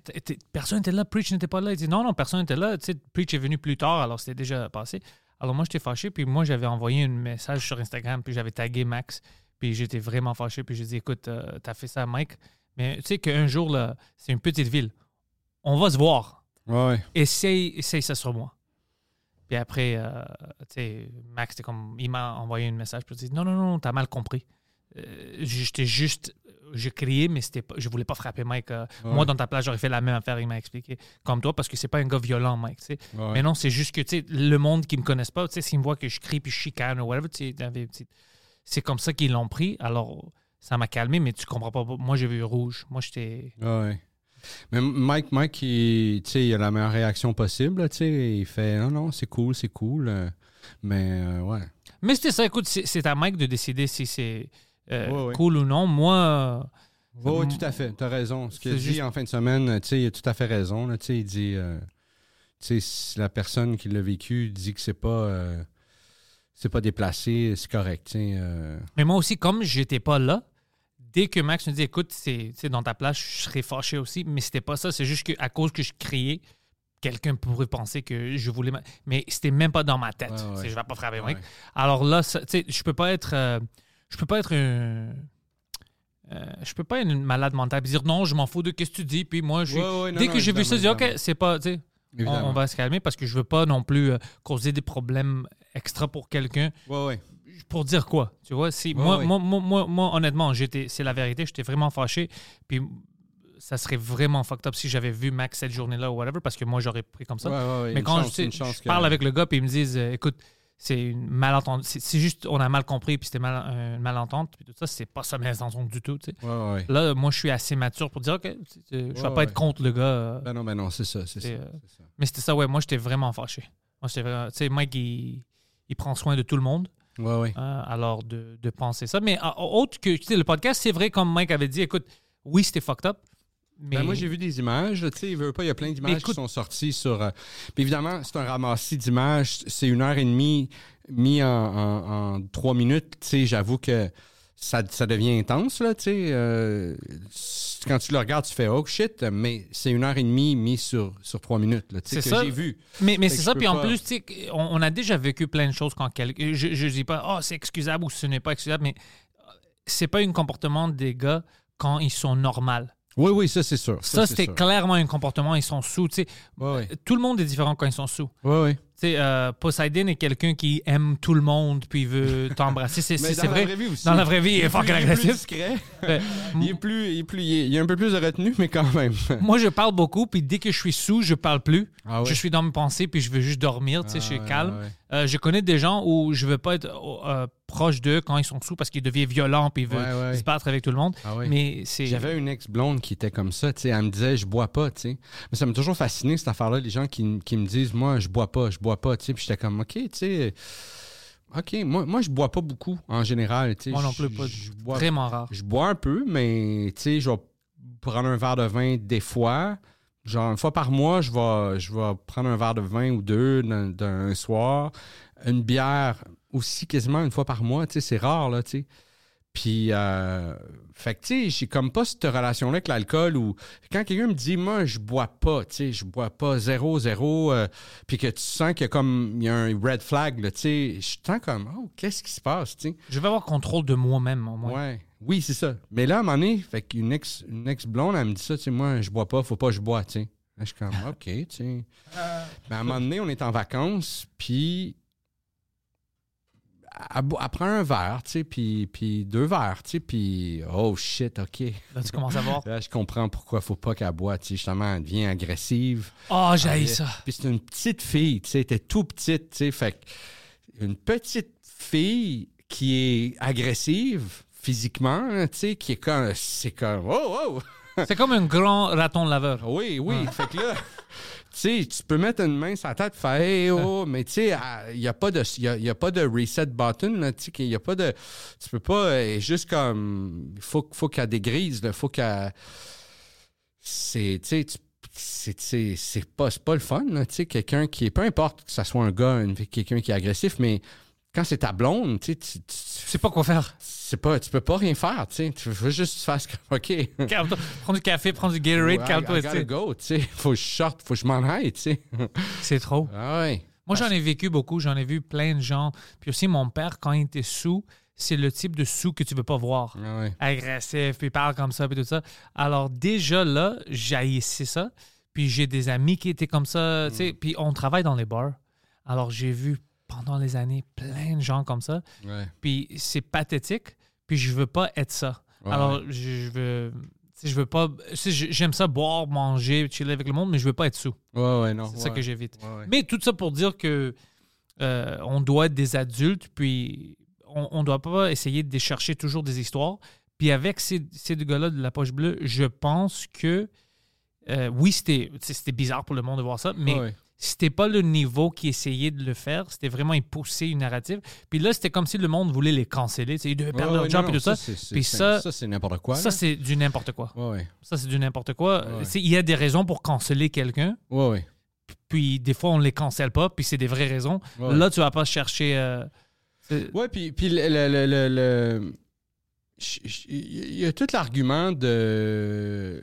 personne n'était là, Preach n'était pas là. Il dit, non, non, personne n'était là. Tu sais, Preach est venu plus tard, alors c'était déjà passé. Alors moi, j'étais fâché, puis moi, j'avais envoyé un message sur Instagram, puis j'avais tagué Max, puis j'étais vraiment fâché, puis j'ai dit, écoute, euh, t'as fait ça à Mike, mais tu sais qu'un jour, là, c'est une petite ville. On va se voir Ouais, essaye, essaye ça sur moi. Puis après, euh, tu sais, Max, comme, il m'a envoyé un message pour dire non, non, non, t'as mal compris. Euh, J'étais juste, j'ai crié, mais c'était pas, je voulais pas frapper Mike. euh, Ouais. Moi, dans ta place, j'aurais fait la même affaire, il m'a expliqué. Comme toi, parce que c'est pas un gars violent, Mike. Ouais. Mais non, c'est juste que, le monde qui me connaisse pas, s'ils me voient que je crie puis je chicane ou whatever, c'est comme ça qu'ils l'ont pris. Alors, ça m'a calmé, mais tu comprends pas. Moi, j'ai vu rouge. Moi, j'étais. Ouais. Mais Mike, Mike, il, il a la meilleure réaction possible. là. Il fait non, non, c'est cool, c'est cool. euh, Mais euh, ouais. Mais c'était ça, écoute, c'est à Mike de décider si c'est euh, Ouais, ouais. cool ou non. Moi, euh, Oui, tout à fait. Tu as raison. Ce qu'il dit juste- en fin de semaine, tu sais, il a tout à fait raison. Là, tu sais, il dit, euh, tu sais, si la personne qui l'a vécu dit que c'est pas, euh, c'est pas déplacé, c'est correct. euh. mais moi aussi, comme j'étais pas là, dès que Max me dit, écoute, c'est tu sais, dans ta place, je serais fâché aussi, mais c'était pas ça. C'est juste qu'à cause que je criais, quelqu'un pourrait penser que je voulais. ma- Mais c'était même pas dans ma tête. Ouais, ouais. Je vais pas frapper Mike. Ouais. Alors là, ça- tu sais, je peux pas être. euh, je peux pas être un. euh, je peux pas être une malade mentale et dire non, je m'en fous de ce que tu dis. Puis moi, je suis- Ouais, ouais, non, dès non, que j'ai vu ça, je dis OK, c'est pas. on, va se calmer parce que je veux pas non plus euh, causer des problèmes extra pour quelqu'un. Ouais, ouais. Pour dire quoi? Tu vois, si, Ouais, moi. Moi, moi, moi, moi, honnêtement, j'étais, c'est la vérité, j'étais vraiment fâché. Puis ça serait vraiment fucked up si j'avais vu Max cette journée-là ou whatever, parce que moi, j'aurais pris comme ça. Mais quand chance, je, que- parle avec le gars, puis ils me disent euh, écoute, c'est une malentente. C'est, juste, on a mal compris, puis c'était mal, une malentente, puis tout ça, c'est pas ça mes intentions du tout. tu sais. Ouais, ouais. Là, moi, je suis assez mature pour dire OK, je vais Ouais, pas être contre le gars. euh, Ben non, ben non, c'est ça, c'est ça. C'est, euh, c'est ça. mais c'était ça, ouais, moi, j'étais vraiment fâché. Moi, j'étais vraiment. Tu sais, Mike, il, il prend soin de tout le monde. Ouais, ouais. alors de, de penser ça. Mais euh, autre que tu sais, le podcast, c'est vrai, comme Mike avait dit, écoute, oui, c'était fucked up. Mais Ben, moi, j'ai vu des images. là, Tu sais, il veut pas, il y a plein d'images qui sont sorties sur. euh, évidemment, c'est un ramassis d'images. C'est une heure et demie mis en, en- en trois minutes. Tu sais, j'avoue que ça, ça devient intense, là. Tu sais, euh, quand tu le regardes, tu fais oh shit, mais c'est une heure et demie mis sur, sur trois minutes, là. Tu sais, C'est que ça. j'ai vu. Mais, mais c'est ça, puis en pas- plus, tu sais, on, on a déjà vécu plein de choses quand quelqu'un. Je, je dis pas, oh, c'est excusable ou ce n'est pas excusable, mais c'est pas un comportement des gars quand ils sont normaux. Oui, oui, ça, c'est sûr. Ça, c'était clairement un comportement, ils sont sous. Tu sais, Ouais, ouais. tout le monde est différent quand ils sont sous. Tu sais, euh, Poseidon est quelqu'un qui aime tout le monde puis il veut (laughs) t'embrasser. C'est, la vrai. vraie vie aussi. Dans la vraie vie, il est plus agressif. (laughs) Il est plus, il est plus, il y a un peu plus de retenue, mais quand même. (laughs) Moi, je parle beaucoup, puis dès que je suis sous, je parle plus. Ah? Je suis dans mes pensées, puis je veux juste dormir, tu sais, je suis Ah, calme. ouais, ouais. Euh, je connais des gens où je veux pas être euh, proche d'eux quand ils sont sous parce qu'ils deviennent violents, puis ils veulent Ouais, ouais. se battre avec tout le monde. Ah. Mais c'est. J'avais une ex-blonde qui était comme ça, tu sais, elle me disait je bois pas, tu sais. Mais ça m'a toujours fasciné cette affaire-là, les gens qui, qui me disent moi je bois pas, je bois pas, tu sais. Puis j'étais comme OK, tu sais. OK, moi, moi je bois pas beaucoup en général, tu sais. Moi non plus, pas. Je bois, Vraiment rare. je bois un peu, mais tu sais, je vais prendre un verre de vin des fois, Genre, une fois par mois, je vais, je vais prendre un verre de vin ou deux d'un soir. Une bière aussi quasiment une fois par mois. Tu sais, c'est rare, là, tu sais. Puis, euh, fait que, tu sais, j'ai comme pas cette relation-là avec l'alcool où quand quelqu'un me dit, moi, je bois pas, tu sais, je bois pas zéro, zéro, euh, puis que tu sens qu'il y a comme, il y a un red flag, là, tu sais, je sens comme, oh, qu'est-ce qui se passe, tu sais? Je vais avoir contrôle de moi-même, au moins. Ouais. Oui, c'est ça. Mais là, à un moment donné, fait qu'une ex, une ex-blonde, elle me dit ça, tu sais, moi, je bois pas, faut pas que je bois, tu sais. Là, je suis comme, (laughs) OK, tu sais. Mais à un moment donné, on est en vacances, puis elle, prend un verre, tu sais, puis, puis deux verres, tu sais, puis oh shit, OK. Là, tu commences à voir. Là, je comprends pourquoi faut pas qu'elle boive, tu sais, justement, elle devient agressive. Oh, j'ai ça. Puis c'est une petite fille, tu sais, elle était tout petite, tu sais, fait une petite fille qui est agressive physiquement, hein, tu sais, qui est comme, c'est comme, oh, oh! C'est comme un grand raton laveur. Oui, oui. Fait que là, (laughs) sais, tu peux mettre une main sur la tête et faire hey, oh, mais tu sais, il n'y a, pas de- y a, y a pas de reset button, là, tu sais, a pas de. Tu peux pas, euh, juste comme. Il faut, faut qu'elle dégrise, il faut qu'elle. C'est, tu sais, c'est, c'est, pas, pas le fun, tu sais, quelqu'un qui est. Peu importe que ce soit un gars, quelqu'un qui est agressif, mais quand c'est ta blonde, tu sais, tu- sais pas quoi faire. c'est pas, tu peux pas rien faire, tu sais. Tu veux juste faire ce que. OK. Calme-toi. Prends du café, prends du Gatorade, calme-toi. Tu sais. go, tu sais. Faut que je sorte, faut que je m'en aille, tu sais. C'est trop. Ah ouais. Moi, j'en ai vécu beaucoup. J'en ai vu plein de gens. Puis aussi, mon père, quand il était sous, c'est le type de sous que tu veux pas voir. Ah ouais. Agressif, puis il parle comme ça, puis tout ça. Alors, déjà là, j'haïssais ça. Puis j'ai des amis qui étaient comme ça, tu Mm. sais. Puis on travaille dans les bars. Alors, j'ai vu pendant les années plein de gens comme ça. Ouais. Puis c'est pathétique. Puis je veux pas être ça. Ouais, Alors, je veux. sais, Je veux pas. J'aime ça boire, manger, chiller avec le monde, mais je veux pas être sous. Ouais, ouais, non. C'est ça que j'évite. Mais tout ça pour dire que euh, on doit être des adultes, puis on ne doit pas essayer de chercher toujours des histoires. Puis avec ces, ces deux gars-là de la poche bleue, je pense que euh, oui, c'était bizarre pour le monde de voir ça, mais. C'était pas le niveau qui essayait de le faire. C'était vraiment ils poussaient une narrative. Puis là, c'était comme si le monde voulait les canceller. Ils devaient perdre Ouais, leur ouais, job non, et tout ça. c'est- Puis ça- ça, c'est n'importe quoi. Ça, c'est du n'importe quoi. Ouais. Ça, c'est du n'importe quoi. Il y a des raisons pour canceller quelqu'un puis des fois on les cancelle pas, puis c'est des vraies raisons. Là, tu vas pas chercher. euh, c'est- Ouais, puis, puis le, le- Il y a tout l'argument de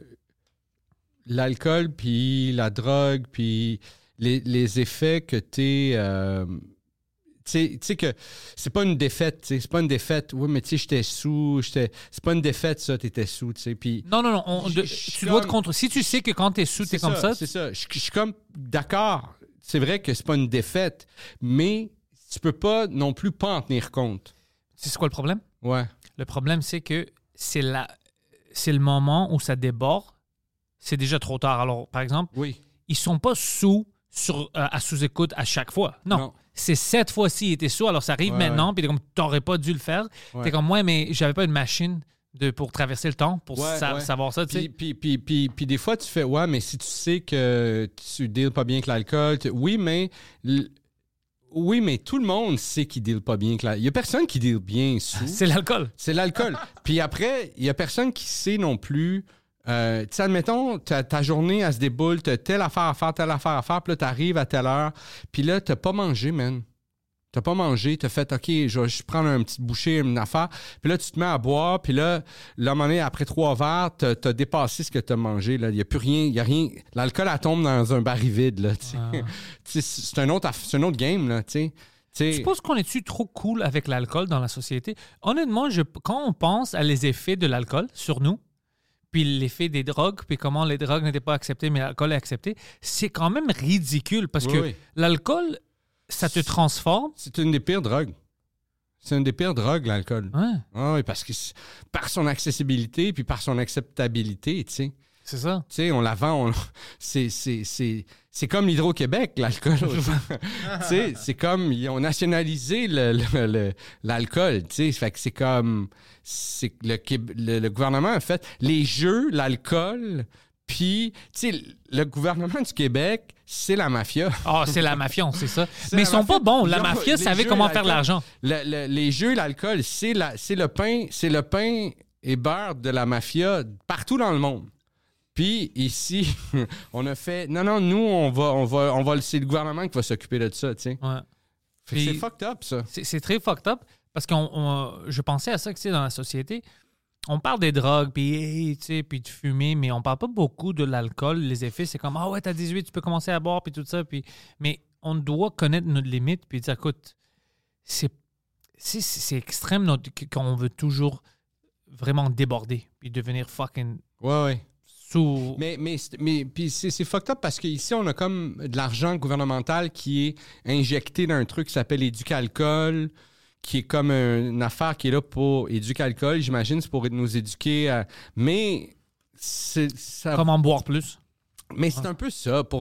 l'alcool, puis la drogue, puis les, les effets que t'es... euh, tu sais- tu sais que c'est pas une défaite, tu sais, c'est pas une défaite. Oui, mais tu sais, j'étais sous, j'étais... C'est pas une défaite, ça, t'étais sous, tu sais, puis... Non, non, non. on- de- tu dois te comme- contre. Si tu sais que quand t'es sous, t'es comme ça. C'est ça. Je, suis comme d'accord. C'est vrai que c'est pas une défaite, mais tu peux pas non plus pas en tenir compte. C'est quoi le problème? Ouais. Le problème, c'est que c'est la... c'est le moment où ça déborde. C'est déjà trop tard. Alors, par exemple, Oui. ils sont pas sous sur, euh, à sous-écoute à chaque fois. Non. Non. C'est cette fois-ci, ils étaient sous. Alors, ça arrive Ouais, maintenant, puis t'es comme, t'aurais pas dû le faire. Ouais. T'es comme, ouais, mais j'avais pas une machine de, pour traverser le temps, pour Ouais, sa- ouais. savoir ça, Puis, puis, puis, puis, des fois, tu fais, ouais, mais si tu sais que tu deals pas bien avec l'alcool, oui, mais. Oui, mais tout le monde sait qu'il deal pas bien. Il y a personne qui deal bien sous. (laughs) C'est l'alcool. C'est l'alcool. Puis après, il y a personne qui sait non plus. Euh, tu sais, admettons, ta, journée, elle se déboule, t'as telle affaire à faire, telle affaire à faire, puis là, t'arrives à telle heure, puis là, t'as pas mangé, man. T'as pas mangé, t'as fait, OK, je vais prendre un petit bouchée, une affaire, puis là, tu te mets à boire, puis là, là, à un moment donné, après trois verres, t'as as dépassé ce que t'as mangé, là. Il y a plus rien, il y a rien. L'alcool, elle tombe dans un baril vide, là, tu sais. Ah. (laughs) C'est un autre, c'est un autre game, là, tu sais. Tu sais. Je pense qu'on est-tu trop cool avec l'alcool dans la société? Honnêtement, je, quand on pense à les effets de l'alcool sur nous, puis l'effet des drogues, puis comment les drogues n'étaient pas acceptées, mais l'alcool est accepté, c'est quand même ridicule parce Oui, que oui. l'alcool, ça te transforme. C'est une des pires drogues. C'est une des pires drogues, l'alcool. Ouais, Ah oui, parce que par son accessibilité puis par son acceptabilité, tu sais. c'est ça. Tu sais, on la vend, on- (laughs) c'est, c'est, comme l'Hydro-Québec, l'alcool. (laughs) c'est comme, ils ont nationalisé l'alcool. Fait que c'est comme, c'est le, le, le gouvernement a fait les jeux, l'alcool, puis, tu sais, le gouvernement du Québec, c'est la mafia. Ah, c'est la mafia, c'est ça. (laughs) Mais ils sont mafia. pas bons. La mafia les savait jeux, comment faire de l'argent. Le- le- les jeux, l'alcool, c'est la, le pain, c'est le pain et beurre de la mafia partout dans le monde. Puis ici, (laughs) on a fait non, non, nous, on va, on va, on va, c'est le gouvernement qui va s'occuper de ça, tu sais. Ouais. C'est fucked up, ça. C'est c'est très fucked up parce que je pensais à ça que tu sais, dans la société. On parle des drogues, puis, tu sais, puis de fumer, mais on parle pas beaucoup de l'alcool. Les effets, c'est comme Ah ouais, t'as 18, tu peux commencer à boire, puis tout ça. Puis, mais on doit connaître notre limite, puis dire écoute, c'est c'est- c'est extrême notre- qu'on veut toujours vraiment déborder, puis devenir fucking Ouais, ouais. Sous. Mais, mais, c'est- mais puis c'est, c'est fucked up parce qu'ici, on a comme de l'argent gouvernemental qui est injecté dans un truc qui s'appelle Éducalcool, qui est comme un- une affaire qui est là pour Éducalcool. J'imagine c'est pour nous éduquer. à- mais c'est, ça, Comment boire plus? mais c'est un peu ça. Pour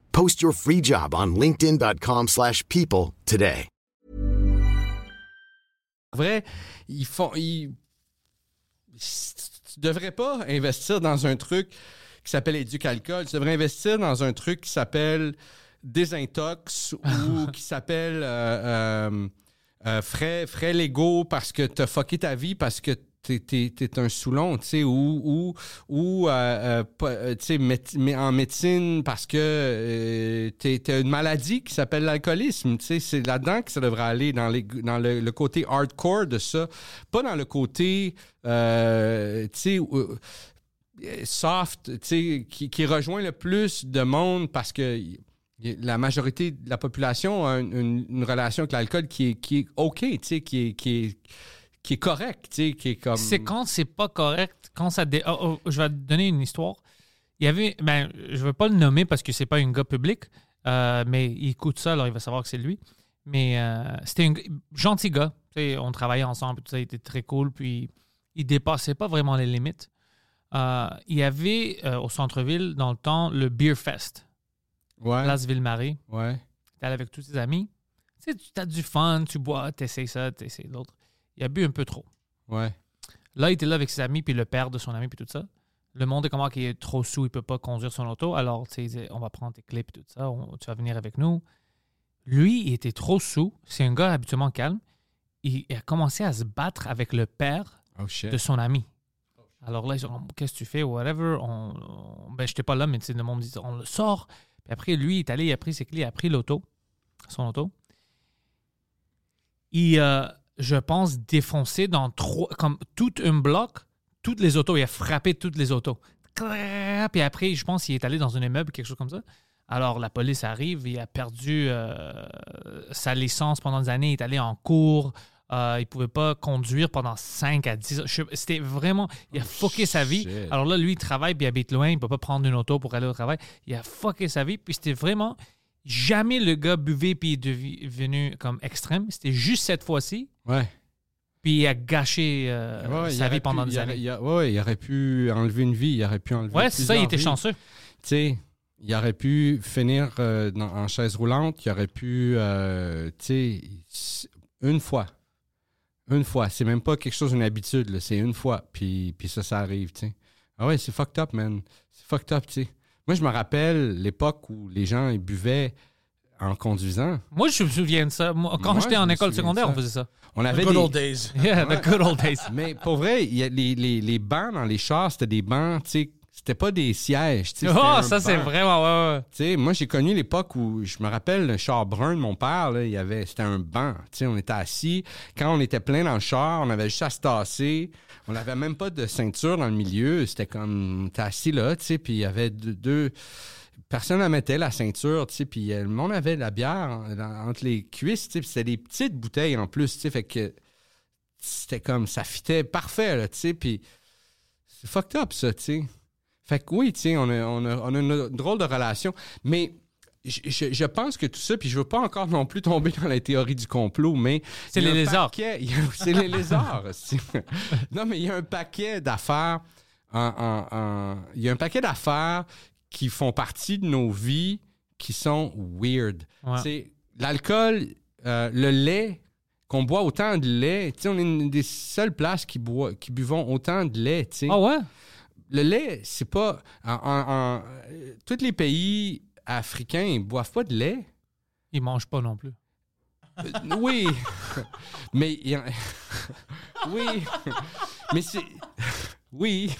Post your free job on linkedin.com/people slash people today. vrai, ils font. Ils... Tu devrais pas investir dans un truc qui s'appelle Éducalcool. Tu devrais investir dans un truc qui s'appelle Désintox ou (laughs) qui s'appelle euh, euh, euh, frais, frais légaux parce que t'as fucké ta vie parce que t'es, t'es un Soulon, tu sais, ou, ou, ou euh, euh, euh, en médecine parce que euh, t'as une maladie qui s'appelle l'alcoolisme, tu sais, c'est là-dedans que ça devrait aller, dans, les, dans le, côté hardcore de ça, pas dans le côté, tu sais, soft, tu sais, qui, qui rejoint le plus de monde parce que la majorité de la population a une, relation avec l'alcool qui est, qui est OK, tu sais, qui est, qui est, qui est correct, tu sais, qui est comme... C'est quand c'est pas correct, quand ça. dé- oh, oh, je vais te donner une histoire. Il y avait. Ben, je veux pas le nommer parce que c'est pas un gars public, euh, mais il écoute ça, alors il va savoir que c'est lui. Mais euh, c'était un gentil gars. Tu sais, on travaillait ensemble, tout ça, il était très cool, puis il dépassait pas vraiment les limites. Euh, il y avait au centre-ville, dans le temps, le Beer Fest, Ouais, Place Ville-Marie. ouais. T'es allé avec tous tes amis. Tu sais, tu as du fun, tu bois, t'essayes ça, t'essayes l'autre. Il a bu un peu trop. Ouais. Là, il était là avec ses amis, puis le père de son ami, puis tout ça. Le monde est comment qu'il est trop sous, il peut pas conduire son auto. Alors, tu sais, on va prendre tes clés, puis tout ça, on- tu vas venir avec nous. Lui, il était trop sous. C'est un gars habituellement calme. Il, il a commencé à se battre avec le père Oh de son ami. Alors là, ils ont qu'est-ce que tu fais, whatever. On, on- ben, j'étais pas là, mais tu sais, le monde dit, on le sort. Puis après, lui, il est allé, il a pris ses clés, il a pris l'auto, son auto. Il, euh, je pense, défoncé dans trois, comme tout un bloc, toutes les autos. Il a frappé toutes les autos. Puis après, je pense qu'il est allé dans un immeuble, quelque chose comme ça. Alors, la police arrive, il a perdu euh, sa licence pendant des années, il est allé en cours, euh, il pouvait pas conduire pendant 5 à 10 ans. C'était vraiment. Il a fucké sa vie. shit. Alors là, lui, il travaille puis il habite loin, il peut pas prendre une auto pour aller au travail. Il a fucké sa vie, puis c'était vraiment. Jamais le gars buvait puis est devenu comme extrême. C'était juste cette fois-ci, Ouais. puis il a gâché euh, Ouais, sa vie pendant pu- des années. il a- ouais, il aurait pu enlever une vie, il aurait pu enlever Ouais, c'est ça, il était vies. chanceux. Tu sais, il aurait pu finir euh, dans- en chaise roulante, il aurait pu, euh, tu sais, une fois. Une fois. C'est même pas quelque chose, une habitude, c'est une fois. Puis, puis ça, ça arrive, tu sais. Ah ouais, c'est fucked up, man. C'est fucked up, tu sais. Moi, je me rappelle l'époque où les gens ils buvaient en conduisant. Moi, je me souviens de ça. Moi, quand j'étais en école secondaire, on faisait ça. On avait Good des- old days. Yeah, the good old days. (laughs) Mais pour vrai, il y a les, les, les bancs dans les chars, c'était des bancs, tu sais, c'était pas des sièges. Oh, un ça, c'est vraiment. Ouais, ouais. Moi, j'ai connu l'époque où, je me rappelle, le char brun de mon père, là, il y avait, c'était un banc. Tu sais, on était assis. Quand on était plein dans le char, on avait juste à se tasser. On n'avait même pas de ceinture dans le milieu. C'était comme, on était assis là, puis il y avait deux... deux- Personne ne mettait la ceinture, tu sais, puis euh, le monde avait de la bière en- entre les cuisses, tu sais, puis c'était des petites bouteilles en plus, tu sais, fait que c'était comme, ça fitait parfait, là, tu sais, puis c'est fucked up, ça, tu sais. Fait que oui, tu sais, on a, on, a, on a une drôle de relation, mais je, je- je pense que tout ça, puis je veux pas encore non plus tomber dans la théorie du complot, mais... C'est les lézards. C'est les lézards. (laughs) aussi. non, mais il y a un paquet d'affaires Il y a un paquet d'affaires qui font partie de nos vies qui sont weird. Ouais. L'alcool, euh, le lait, qu'on boit autant de lait, tu sais, on est une des seules places qui, boit, qui buvons autant de lait. tu sais. Ah ouais? Le lait, c'est pas. En, en- en- euh, tous les pays africains, ils boivent pas de lait. Ils mangent pas non plus. Euh, oui. (laughs) Mais. (laughs) oui. (laughs) Mais c'est. Oui.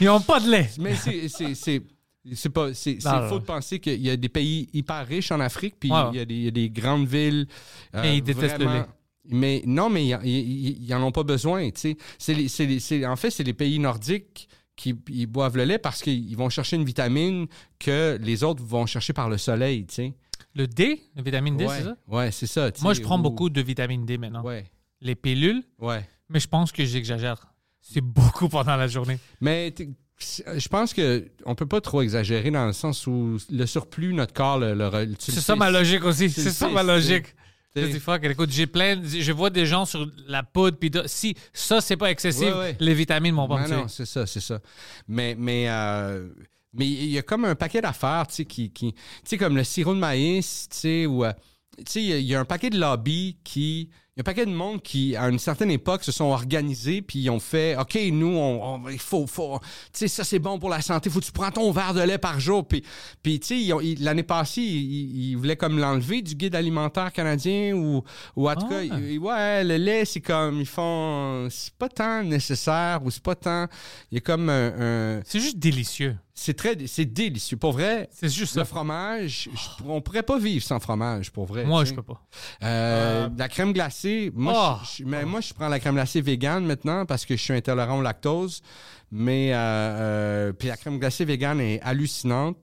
Ils ont pas de lait. Mais c'est. c'est- pas c'est faux de penser qu'il y a des pays hyper riches en Afrique puis il y, a des- il y a des grandes villes euh, Et ils détestent le lait. mais non mais ils- ils ils en ont pas besoin tu sais c'est- en fait c'est les pays nordiques qui ils boivent le lait parce qu'ils vont chercher une vitamine que les autres vont chercher par le soleil tu sais Le D, la vitamine D, ouais, c'est ça? ouais c'est ça Moi, je prends ou- beaucoup de vitamine D maintenant. ouais Les pilules, ouais mais je pense que j'exagère. C'est beaucoup pendant la journée. Mais je pense que on peut pas trop exagérer dans le sens où le surplus, notre corps, le, le tu C'est le ça ma logique aussi. C'est le ça ma logique. Dis, fuck, écoute, j'ai plein, je vois des gens sur la poudre, puis si ça, c'est pas excessif, Ouais, ouais. les vitamines m'ont pas Non, tué. non, c'est ça, c'est ça. Mais, mais, euh, mais il y a comme un paquet d'affaires, tu sais, qui, qui tu sais, comme le sirop de maïs, tu sais, ou, euh, tu sais, il y y, a un paquet de lobbies qui, il y a un paquet de monde qui, à une certaine époque, se sont organisés puis ils ont fait, OK, nous, on, on- il faut, faut, tu sais, ça c'est bon pour la santé, faut que tu prends ton verre de lait par jour. Puis, puis tu sais, l'année passée, ils, ils- ils voulaient comme l'enlever du guide alimentaire canadien ou, ou en tout Ah. cas, ils- ouais, le lait, c'est comme, ils font, c'est pas tant nécessaire ou c'est pas tant, il y a comme un, un- C'est juste délicieux. C'est très, c'est délicieux. Pour vrai, C'est juste le ça. fromage, je- on pourrait pas vivre sans fromage, pour vrai. Moi, tu je peux pas. Euh, La crème glacée, moi, Oh! je, mais moi, je prends la crème glacée végane maintenant parce que je suis intolérant au lactose. Mais euh, euh, puis la crème glacée végane est hallucinante.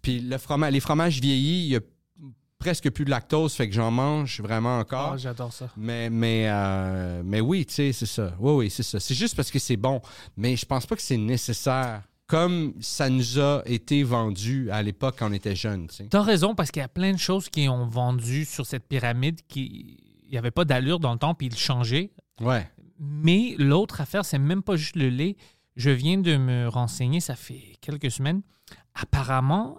Puis le fromage, les fromages vieillis, il y a presque plus de lactose, fait que j'en mange vraiment encore. Ah, j'adore ça. Mais, mais, euh, mais oui, tu sais, c'est ça. Oui, oui, c'est ça. C'est juste parce que c'est bon. Mais je pense pas que c'est nécessaire. Comme ça nous a été vendu à l'époque quand on était jeunes, tu. T'as raison, parce qu'il y a plein de choses qui ont vendu sur cette pyramide qui. N'y avait pas d'allure dans le temps, puis ils changeaient. Ouais. Mais l'autre affaire, c'est même pas juste le lait. Je viens de me renseigner, ça fait quelques semaines. Apparemment,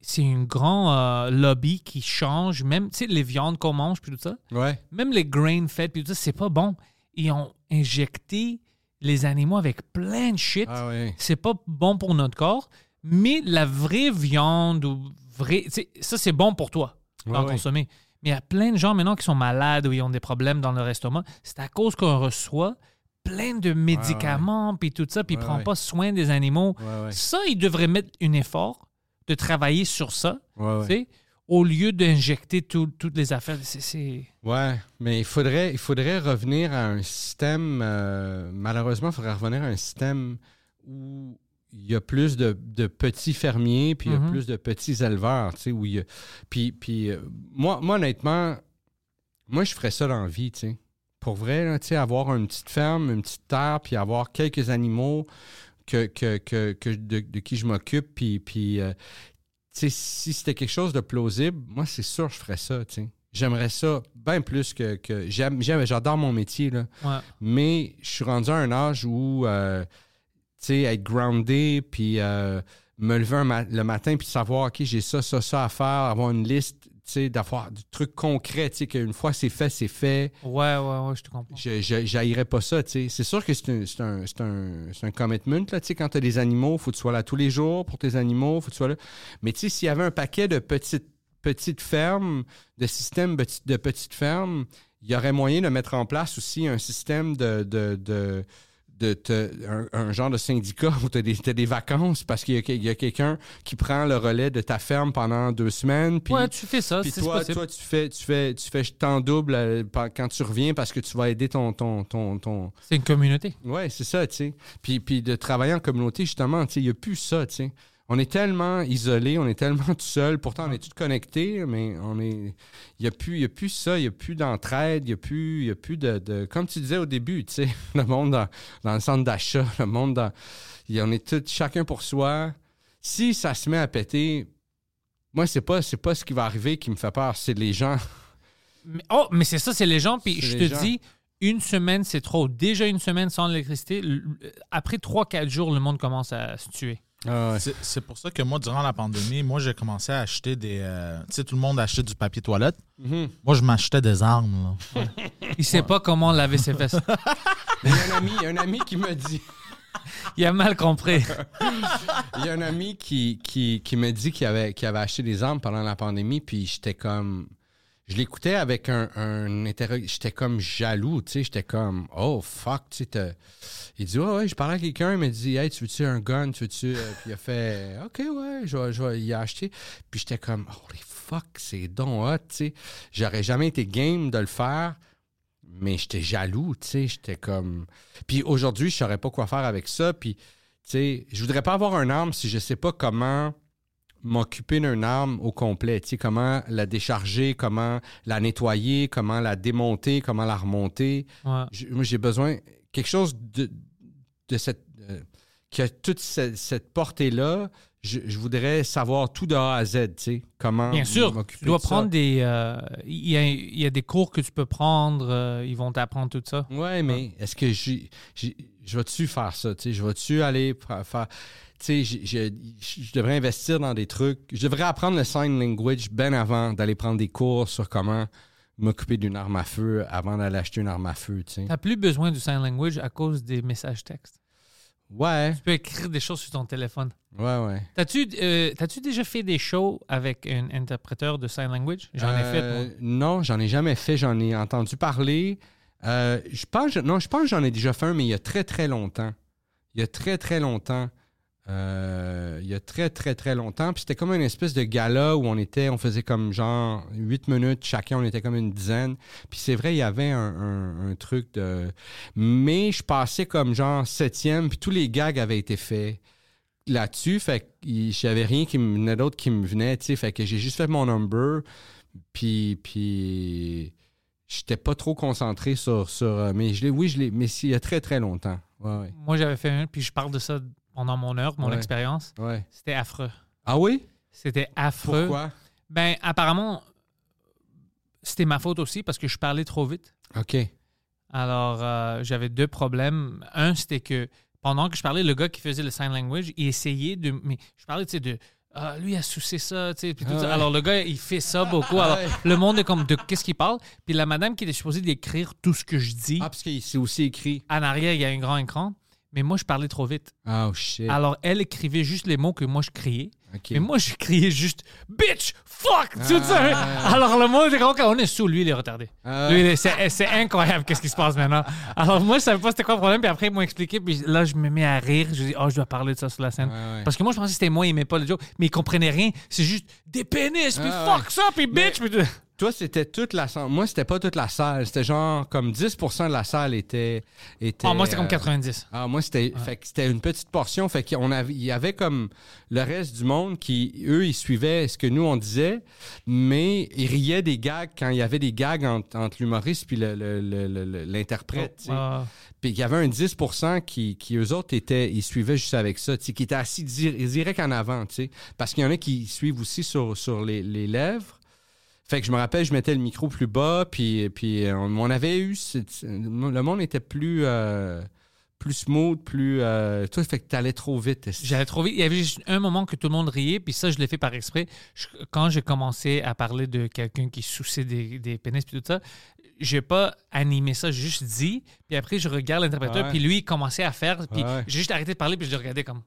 c'est un grand euh, lobby qui change, même, tu sais, les viandes qu'on mange, puis tout ça. Ouais. Même les grain fed, puis tout ça, c'est pas bon. Ils ont injecté les animaux avec plein de shit. Ah. C'est pas bon pour notre corps. Mais la vraie viande, ou vrai, ça, c'est bon pour toi d'en consommer. Mais il y a plein de gens maintenant qui sont malades ou ils ont des problèmes dans leur estomac. C'est à cause qu'on reçoit plein de médicaments, puis tout ça, puis ils prennent pas soin des animaux. Ça, ils devraient mettre un effort de travailler sur ça, Ouais, au lieu d'injecter tout- toutes les affaires. C'est-. Ouais, mais il faudrait, il faudrait revenir à un système. euh, malheureusement, il faudrait revenir à un système où il y a plus de, de petits fermiers, puis il y a Mhm. plus de petits éleveurs, tu sais, où il y a- Puis, puis euh, moi, moi, honnêtement, moi, je ferais ça dans la vie, tu sais. Pour vrai, là, tu sais, avoir une petite ferme, une petite terre, puis avoir quelques animaux que, que, que, que- de, de qui je m'occupe, puis, puis euh, si c'était quelque chose de plausible, moi, c'est sûr je ferais ça. J'aimerais ça bien plus que... que j'aime, j'adore mon métier, là. Ouais. Mais je suis rendu à un âge où, euh, tu sais, être groundé, puis euh, me lever ma- le matin, puis savoir, OK, j'ai ça, ça, ça à faire, avoir une liste, d'avoir du truc concret, tu sais, qu'une fois c'est fait, c'est fait. Ouais, ouais, ouais, je te comprends. Je pas ça, tu sais. C'est sûr que c'est un, un, un, un commitment, là, tu sais, quand tu as des animaux, faut que tu sois là tous les jours pour tes animaux, faut que tu sois là. Mais tu sais, s'il y avait un paquet de petites, petites fermes, de systèmes de petites- de petites fermes, il y aurait moyen de mettre en place aussi un système de... de, de de te- un, un genre de syndicat où tu as, des vacances parce qu'il y a, a quelqu'un qui prend le relais de ta ferme pendant deux semaines. Puis, ouais, tu fais ça, puis toi, toi, tu fais, tu fais, tu fais temps double euh, quand tu reviens parce que tu vas aider ton, ton, ton, ton... C'est une communauté. Ouais, c'est ça, tu sais. Puis, puis de travailler en communauté, justement, tu sais, il n'y a plus ça, tu sais. On est tellement isolés, on est tellement tout seul. Pourtant, on est tous connectés, mais on est... Il n'y a, plus- il y a plus ça, il n'y a plus d'entraide, il n'y a plus, il y a plus de, de- Comme tu disais au début, tu sais, (laughs) le monde dans, dans le centre d'achat, le monde dans... il y- On est tous chacun pour soi. Si ça se met à péter, moi, c'est pas, c'est pas ce qui va arriver qui me fait peur, c'est les gens. Mais- oh, mais c'est ça, c'est les gens. Puis je te gens. dis, une semaine, c'est trop. Déjà une semaine sans électricité. l- Après 3-4 jours, le monde commence à se tuer. Ah ouais. C'est c'est pour ça que moi, durant la pandémie, moi, j'ai commencé à acheter des. euh, tu sais, tout le monde achetait du papier toilette. Mhm. Moi, je m'achetais des armes. là. (laughs) Il sait pas comment laver ses fesses. (laughs) Il y a un ami, il y a un ami qui me dit. (laughs) Il a mal compris. Il y a un ami qui, qui, qui me dit qu'il avait, qu'il avait acheté des armes pendant la pandémie, puis j'étais comme. Je l'écoutais avec un, un J'étais comme jaloux, tu sais. J'étais comme, oh fuck, tu sais. Il dit, ouais, ouais, je parlais à quelqu'un, il m'a dit, hey, tu veux-tu un gun, tu veux-tu. euh, Puis il a fait, ok, ouais, je vais, je vais y acheter. Puis j'étais comme, holy fuck, c'est donc hot, tu sais. J'aurais jamais été game de le faire, mais j'étais jaloux, tu sais. J'étais comme. Puis aujourd'hui, je saurais pas quoi faire avec ça, puis. Tu sais, je voudrais pas avoir une arme si je sais pas comment m'occuper d'une arme au complet. Tu sais, comment la décharger, comment la nettoyer, comment la démonter, comment la remonter. Ouais. J'ai besoin quelque chose de, de cette euh, qui a toute cette, cette portée-là. Je, je voudrais savoir tout de A à Z, tu sais, comment Bien sûr, tu dois de ça. prendre des. euh, Il y, a, y a des cours que tu peux prendre. euh, ils vont t'apprendre tout ça. Ouais, mais est-ce que je vais-tu faire ça? tu sais? Je vais-tu aller fa- faire. Tu sais, je devrais investir dans des trucs. Je devrais apprendre le sign language bien avant d'aller prendre des cours sur comment m'occuper d'une arme à feu avant d'aller acheter une arme à feu. Tu sais. Tu n'as plus besoin du sign language à cause des messages textes. Ouais, Tu peux écrire des choses sur ton téléphone. ouais, ouais. T'as-tu euh, déjà fait des shows avec un interpréteur de sign language? J'en ai fait, Euh, moi. Non, j'en ai jamais fait. J'en ai entendu parler. Euh, je pense, non, je pense que j'en ai déjà fait un, mais il y a très, très longtemps. Il y a très, très longtemps. Euh, il y a très, très, très longtemps. Puis c'était comme une espèce de gala où on était, on faisait comme genre huit minutes chacun, on était comme une dizaine. Puis c'est vrai, il y avait un, truc de. Mais je passais comme genre septième, puis tous les gags avaient été faits là-dessus. Fait que j'avais rien qui me venait d'autre qui me venait, tu sais. Fait que j'ai juste fait mon number. Puis, puis j'étais pas trop concentré sur. sur euh, mais je oui, je l'ai, mais il y a très, très longtemps. Moi, j'avais fait un, puis je parle de ça pendant mon heure, mon Ouais. expérience. ouais. C'était affreux. Ah oui? C'était affreux. Pourquoi? Ben, apparemment, c'était ma faute aussi parce que je parlais trop vite. OK. Alors, euh, j'avais deux problèmes. Un, c'était que pendant que je parlais, le gars qui faisait le sign language, il essayait de. Mais je parlais, tu sais, de. Ah, lui a soucé ça, tu sais. puis tout Ah ça. Alors, le gars, il fait ça beaucoup. Ah Alors, ouais. le monde est comme de qu'est-ce qu'il parle? Puis la madame qui était supposée d'écrire tout ce que je dis, Ah, parce que c'est aussi écrit. en arrière, il y a un grand écran. Mais moi, je parlais trop vite. Oh shit. Alors, elle écrivait juste les mots que moi, je criais. Mais moi, je criais juste bitch, fuck, tu sais. Ah. Alors, le monde comme on est sous lui, il est retardé. Ah. Lui, il c'est incroyable qu'est-ce qui se passe maintenant. Alors, moi, je savais pas c'était quoi le problème. Puis après, ils m'ont expliqué. Puis là, je me mets à rire. Je dis, oh, je dois parler de ça sur la scène. Ouais. Parce que moi, je pensais que c'était moi, il aimait pas le joke. Mais ils comprenaient rien. C'est juste des pénis, puis Ah, fuck ça, puis Mais- bitch. puis tout. Toi, c'était toute la salle. Moi, c'était pas toute la salle. C'était genre comme 10% de la salle était. était Ah, moi, c'était comme euh, 90. Ah, moi, c'était fait que c'était une petite portion. Fait qu'on avait, il y avait comme le reste du monde qui, eux, ils suivaient ce que nous, on disait, mais ils riaient des gags quand il y avait des gags entre, entre l'humoriste puis le- le- le- le- le- l'interprète. sais. Ah. Puis il y avait un 10 qui, qui, eux autres, étaient, ils suivaient juste avec ça, qui étaient assis dir- direct en avant, tu sais. Parce qu'il y en a qui suivent aussi sur, sur les, les lèvres. Fait que je me rappelle, je mettais le micro plus bas, puis, puis euh, on, on avait eu... le monde était plus... euh, plus smooth, plus... Euh, toi, fait que t'allais trop vite. J'allais trop vite. Il y avait juste un moment que tout le monde riait, puis ça, je l'ai fait par exprès. Je- quand j'ai commencé à parler de quelqu'un qui souciait des, des pénis puis tout ça, j'ai pas animé ça, j'ai juste dit. Puis après, je regarde l'interpréteur, Ouais. puis lui, il commençait à faire. Puis Ouais. j'ai juste arrêté de parler, puis je le regardais comme.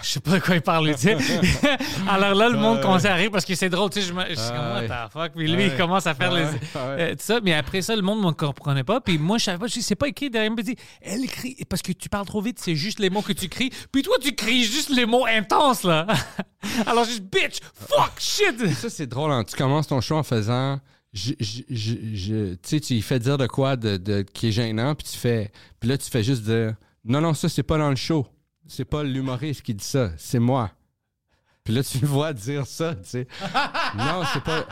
Je sais pas de quoi il parle, tu sais. (laughs) Alors là, le monde commençait à rire parce que c'est drôle, tu sais. Je, me- je suis comme, what the fuck? Puis lui, il commence à faire les. Euh, tout ça. Mais après ça, le monde ne me comprenait pas. Puis moi, je savais pas, je dis, c'est pas écrit derrière. Il me dit, elle écrit, parce que tu parles trop vite, c'est juste les mots que tu cries. Puis toi, tu cries juste les mots intenses, là. (laughs) Alors juste, bitch, fuck, shit. Ça, c'est drôle. hein. Tu commences ton show en faisant. je- je- je- je- tu sais, tu lui fais dire de quoi de, de- qui est gênant, puis tu fais. Puis là, tu fais juste dire Non, non, ça, c'est pas dans le show. C'est pas l'humoriste qui dit ça, c'est moi. Puis là, tu le vois dire ça, tu sais. non, c'est pas.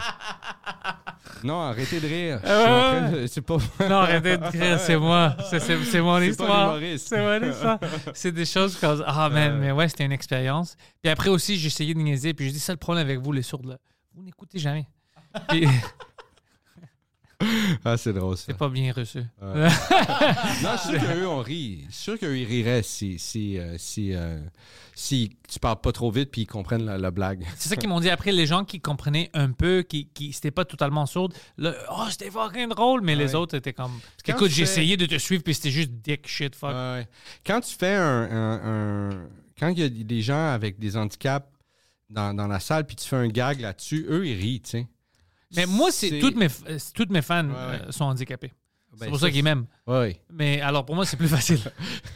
Non, arrêtez de rire. De- C'est pas. Non, arrêtez de crier, c'est moi. C'est, c'est- c'est mon histoire. C'est mon histoire. C'est des choses comme Ah, man, mais ouais, c'était une expérience. Puis après aussi, j'ai essayé de niaiser. Puis je dis, ça le problème avec vous, les sourds, là. Vous n'écoutez jamais. Puis- Ah, c'est drôle, ça. C'est pas bien reçu. (laughs) Non, je suis sûr qu'eux, on rit. Je suis sûr qu'eux, ils riraient si, si, euh, si, euh, si tu parles pas trop vite puis ils comprennent la, la blague. (laughs) C'est ça qu'ils m'ont dit après, les gens qui comprenaient un peu, qui, qui c'était pas totalement sourd. là, oh, c'était fucking drôle, mais les autres étaient comme. Quand Écoute, j'ai fais- essayé de te suivre, puis c'était juste dick shit, fuck. Ouais. Quand tu fais un, un- un- Quand il y a des gens avec des handicaps dans, dans la salle puis tu fais un gag là-dessus, eux, ils rient, tu sais. Mais moi, c'est toutes mes, euh, toutes mes fans euh, sont handicapés. Ben, c'est pour ça qu'ils m'aiment. Mais alors, pour moi, c'est plus facile.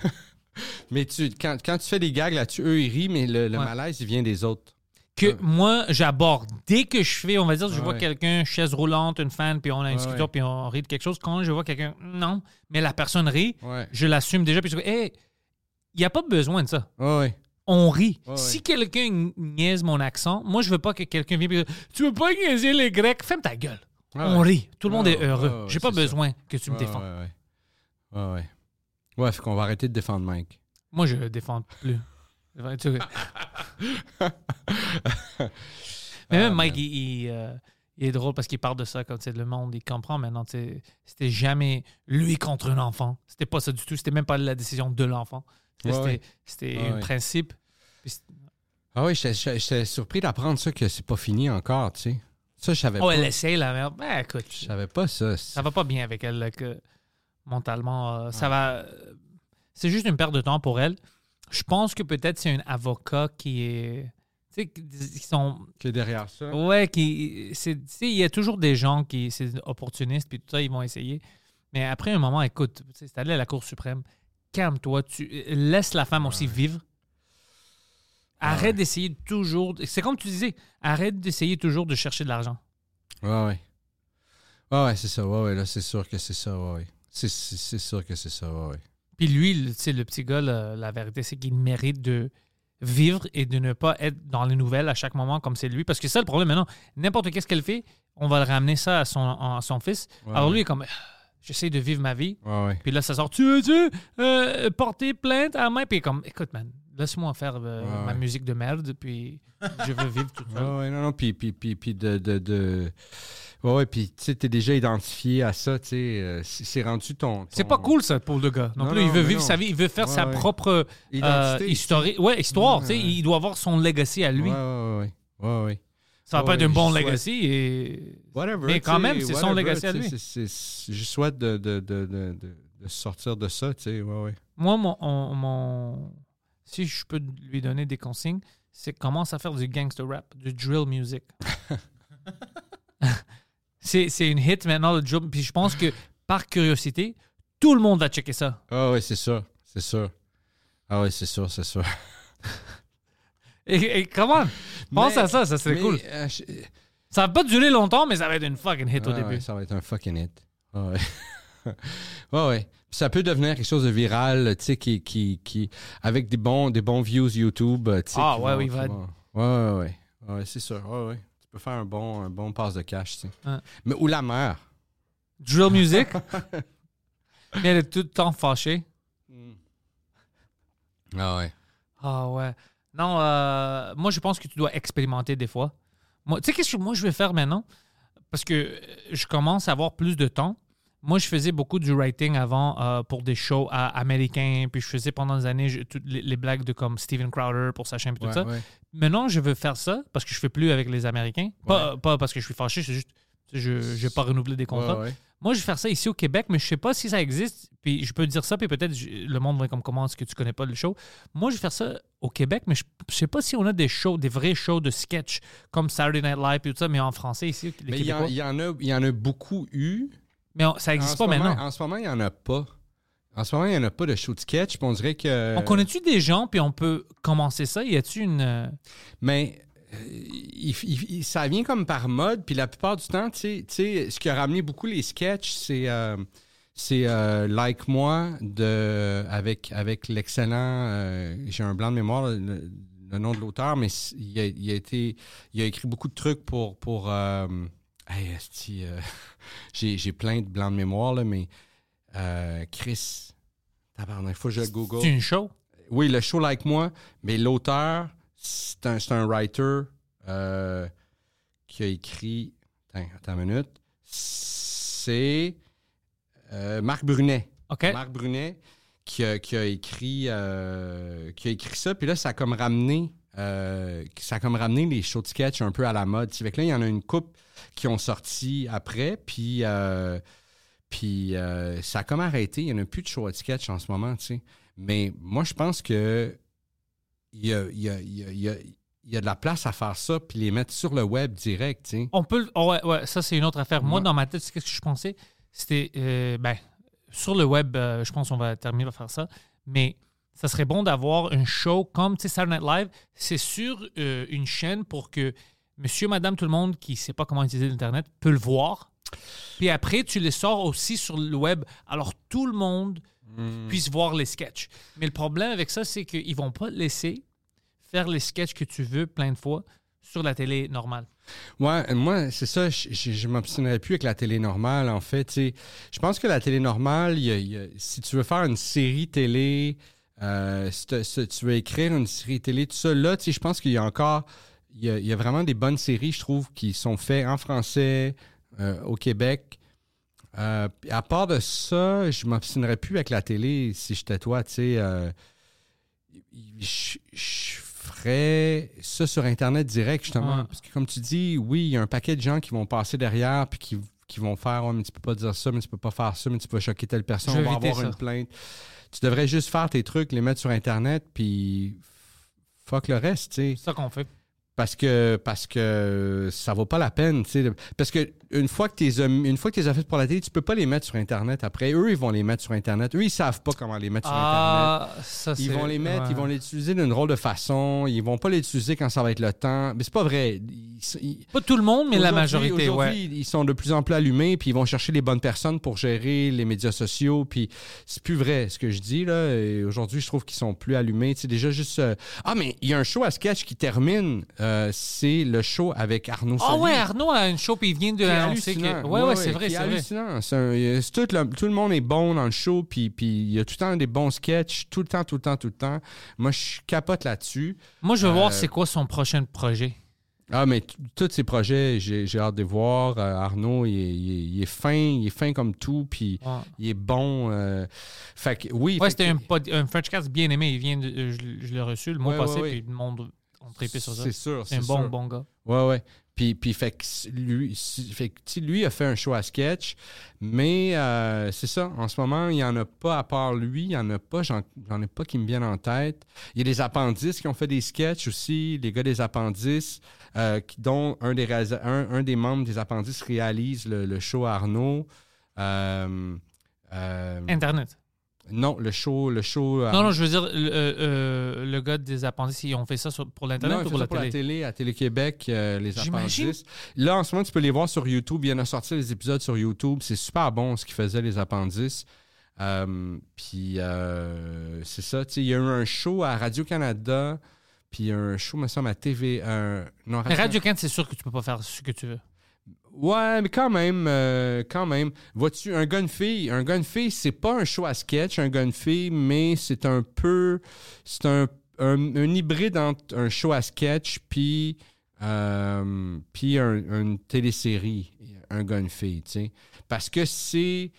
(laughs) Mais tu, quand, quand tu fais des gags là-dessus, eux, ils rient, mais le, malaise, il vient des autres. que moi, j'aborde. Dès que je fais, on va dire, je Ouais, vois quelqu'un, chaise roulante, une fan, puis on a un Ouais, discuteur, puis on rit de quelque chose. Quand je vois quelqu'un, non, mais la personne rit, je l'assume déjà, puis je dis, hey, il n'y a pas besoin de ça. On rit. Ouais, si quelqu'un niaise mon accent, moi, je veux pas que quelqu'un vienne et dise, Tu veux pas niaiser les Grecs? Ferme ta gueule. Ouais, on rit. Tout le monde est heureux. J'ai pas c'est ça. besoin que tu me défends. Ouais, ouais. Ouais, ouais. Ouais, fait qu'on va arrêter de défendre Mike. Moi, je le défends plus. (laughs) Mais même Ah, Mike, man. il, il, euh, il est drôle parce qu'il parle de ça tu sais, le monde, il comprend maintenant. C'était jamais lui contre un enfant. C'était pas ça du tout. C'était même pas la décision de l'enfant. C'était Ouais, Ouais, un ouais. principe. Ah oui, j'étais- surpris d'apprendre ça, que c'est pas fini encore, tu sais. Ça, je savais Oh, pas. elle essaie, la merde. Ben, écoute, Je savais pas ça. ça va pas bien avec elle, là, que mentalement. euh, ça va. C'est juste une perte de temps pour elle. Je pense que peut-être c'est un avocat qui est. Tu sais, qui qui sont. Que derrière ça. Ouais, qui. c'est- Tu sais, il y a toujours des gens qui. C'est opportunistes, puis tout ça, ils vont essayer. Mais après un moment, écoute, tu sais, c'est allé à la Cour suprême. Calme-toi. Tu laisse la femme aussi vivre. Arrête d'essayer toujours. C'est comme tu disais, arrête d'essayer toujours de chercher de l'argent. Ouais, ouais. Ouais, ouais, c'est ça. Ouais, ouais, là, c'est sûr que c'est ça. Ouais, ouais. C'est- C'est c'est sûr que c'est ça. Ouais, ouais. Puis lui, le- tu sais, le petit gars, la vérité, c'est qu'il mérite de vivre et de ne pas être dans les nouvelles à chaque moment comme c'est lui. Parce que ça, le problème maintenant, n'importe qu'est-ce qu'elle fait, on va le ramener ça à son, à son fils. Ouais, Alors lui, il est comme, j'essaie de vivre ma vie. Ouais, ouais. Puis là, ça sort, tu veux-tu euh, porter plainte à moi? Puis il est comme, écoute, man, laisse-moi faire euh, Ouais, ma ouais. musique de merde, puis je veux vivre tout seul. (laughs) Ouais, non, non, puis, puis, puis, puis de, de, de... Ouais, puis tu sais, t'es déjà identifié à ça, tu sais, euh, c'est rendu ton... C'est pas cool, ça, pour le gars. Non, Non, plus, il veut vivre non. sa vie, il veut faire sa propre euh, histori- ouais, histoire. tu sais. Il doit avoir son legacy à lui. Ouais, ouais, ouais. Ça va pas être un bon souhaite- legacy et Whatever. Mais quand même, c'est son legacy à lui. Je souhaite de, de, de, de, de- de sortir de ça, tu sais, ouais, ouais. moi, mon, on- mon- si je peux lui donner des consignes, c'est commence à faire du gangster rap, du drill music. (laughs) c'est une hit maintenant, le drill. Puis je pense que par curiosité, tout le monde va checker ça. Ah ouais, c'est sûr, c'est sûr. Ah ouais, c'est sûr, c'est sûr. (laughs) Et, et comment? Pense Mais- à ça, ça serait mais, cool. euh, je- Ça va pas durer longtemps, mais ça va être une fucking hit au Ah début. ouais, ça va être un fucking hit. Ah ouais. (laughs) ouais, ouais. Ça peut devenir quelque chose de viral, tu sais, qui, qui, qui, avec des bons, des bons views YouTube. Ah ouais, vont- oui, va- Ouais, ouais, ouais. Ouais, c'est sûr. Ouais, ouais. Tu peux faire un bon, un bon passe de cash, tu sais. Mais ou la mère. Drill music? (laughs) mais elle est tout le temps fâchée. Ah ouais. Ah ouais. Non, euh, moi, je pense que tu dois expérimenter des fois. Moi, tu sais, qu'est-ce que moi, je vais faire maintenant? Parce que euh, je commence à avoir plus de temps. Moi, je faisais beaucoup du writing avant euh, pour des shows américains. Puis je faisais pendant des années je- toutes les, les blagues de comme Steven Crowder pour sa chaîne et tout ça. ouais. Maintenant, je veux faire ça parce que je fais plus avec les Américains. Pas, pas parce que je suis fâché, c'est juste je n'ai pas renouvelé des contrats. Moi, je vais faire ça ici au Québec, mais je sais pas si ça existe. Puis je peux dire ça, puis peut-être le monde va comme comment est-ce que tu connais pas le show? Moi, je vais faire ça au Québec, mais je, je sais pas si on a des shows, des vrais shows de sketch comme Saturday Night Live et tout ça, mais en français ici, les Mais il y, en, Québécois. il y en a, il y en a beaucoup eu. Mais on- ça n'existe pas moment- maintenant. En ce moment, il n'y en a pas. En ce moment, il n'y en a pas de show de sketch. on dirait que. On connaît-tu des gens, puis on peut commencer ça? Y a-tu une. euh, Mais euh, il- ça vient comme par mode, puis la plupart du temps, tu sais- ce qui a ramené beaucoup les sketchs, c'est euh, c'est euh, Like Moi de, avec, avec l'excellent, euh, j'ai un blanc de mémoire, le, le nom de l'auteur, mais il a, il a été, il a écrit beaucoup de trucs pour, pour hey, esti, euh, (laughs) j'ai j'ai plein de blancs de mémoire, là, mais euh, Chris, tabarnak, faut que je google. C'est une show? Oui, le show Like Moi, mais l'auteur, c'est un, c'est un writer euh, qui a écrit. Attends, attends une minute. C'est euh, Marc Brunet. OK. Marc Brunet qui a, qui a écrit qui a écrit ça puis là ça a comme ramené euh, ça a comme ramené les shows de sketch un peu à la mode. Fait que là il y en a une coupe qui ont sorti après puis euh, puis euh, ça a comme arrêté, il y en a plus de shows de sketch en ce moment, tu sais. Mais moi je pense que il y a, y a- y a- y a- de la place à faire ça puis les mettre sur le web direct, tu sais. On peut. oh, ouais, ouais, ça, c'est une autre affaire. Moi, dans ma tête, c'est ce que je pensais. C'était. ben, sur le web, je pense qu'on va terminer par faire ça. Mais ça serait bon d'avoir un show comme tu sais, Saturday Night Live. C'est sur euh, une chaîne pour que monsieur, madame, tout le monde qui ne sait pas comment utiliser l'Internet peut le voir. Puis après, tu les sors aussi sur le web. Alors tout le monde puisse voir les sketchs. Mais le problème avec ça, c'est qu'ils vont pas te laisser faire les sketchs que tu veux plein de fois sur la télé normale. Ouais, moi, c'est ça, je, je, je m'obstinerais plus avec la télé normale, en fait. Je pense que la télé normale, il y a- il y a- si tu veux faire une série télé, euh, si, t'as- si tu veux écrire une série télé, tout ça, là, tu sais, je pense qu'il y a encore, il y a, il y a vraiment des bonnes séries, je trouve, qui sont faites en français, euh, au Québec. Euh, à part de ça, je m'obstinerais plus avec la télé si j'étais toi, tu sais. je, je ferais ça sur Internet direct, justement. Ouais. Parce que, comme tu dis, oui, il y a un paquet de gens qui vont passer derrière puis qui, qui vont faire Ouais, mais tu peux pas dire ça, mais tu peux pas faire ça, mais tu peux choquer telle personne, on va avoir ça. une plainte. Tu devrais juste faire tes trucs, les mettre sur Internet, puis fuck le reste, tu sais. C'est ça qu'on fait. Parce que, parce que ça vaut pas la peine, tu sais. de- Parce que une fois que t'es une fois que t'es fait pour la télé, tu peux pas les mettre sur Internet. Après, eux, ils vont les mettre sur Internet. Eux, ils savent pas comment les mettre sur Internet. Ah, ça. Ils vont les mettre, ouais. ils vont les utiliser d'une drôle de façon. Ils vont pas les utiliser quand ça va être le temps. Mais c'est pas vrai. Ils- ils- Pas tout le monde, mais la majorité, aujourd'hui, ouais. ils sont de plus en plus allumés, puis ils vont chercher les bonnes personnes pour gérer les médias sociaux, puis c'est plus vrai ce que je dis là. Aujourd'hui, je trouve qu'ils sont plus allumés. Tu déjà juste euh, ah mais il y a un show à sketch qui termine, euh, c'est le show avec Arnaud. Ah ouais, Arnaud a une show puis il vient de l'annoncer que. Ouais, ouais, c'est vrai, c'est vrai. hallucinant. Un- tout, le, tout le monde est bon dans le show, puis puis il y a tout le temps des bons sketchs, tout le temps, tout le temps, tout le temps. Moi, je capote là-dessus. Moi, je veux Euh, voir c'est quoi son prochain projet. Ah, mais tous ces projets, j'ai hâte de voir. Euh, Arnaud, il est, il est- il est fin, il est fin comme tout, puis il est bon. euh, fait que, oui. Ouais, c'était que- un, un Frenchcast bien aimé. Il vient de, euh, je, je l'ai reçu le mois Ouais, passé, ouais. puis le monde on tripé sur ça. C'est sûr, C'est un bon, sûr. bon gars. Ouais, ouais. Puis, puis fait que lui, fait que, lui a fait un show à sketch, mais euh, c'est ça. En ce moment, il n'y en a pas à part lui. Il n'y en a pas. J'en ai pas qui me viennent en tête. Il y a des appendices qui ont fait des sketchs aussi. Les gars des appendices, euh, qui, dont un des, un, un des membres des appendices réalise le, le show Arnaud. Euh, Internet. Non, le show, le show. Non, non, je veux dire, le, euh, euh, le gars des appendices, ils ont fait ça sur- pour l'Internet Non, ou pour la pour la télé? à Télé-Québec, euh, les J'imagine. appendices. Là, en ce moment, tu peux les voir sur YouTube. Il y en a sorti les épisodes sur YouTube. C'est super bon ce qu'ils faisaient, les appendices. Euh, puis, euh, c'est ça. Il y a eu un show à Radio-Canada, puis un show, me semble, à TV. non, Mais Radio Can, c'est sûr que tu peux pas faire ce que tu veux. Ouais, mais quand même, euh, quand même. Vois-tu, un gun fille, un gun fille, c'est pas un show à sketch, un gun fille, mais c'est un peu, c'est un, un, hybride entre un show à sketch puis, euh, puis un- une télésérie, un gun fille, tu sais. Parce que c'est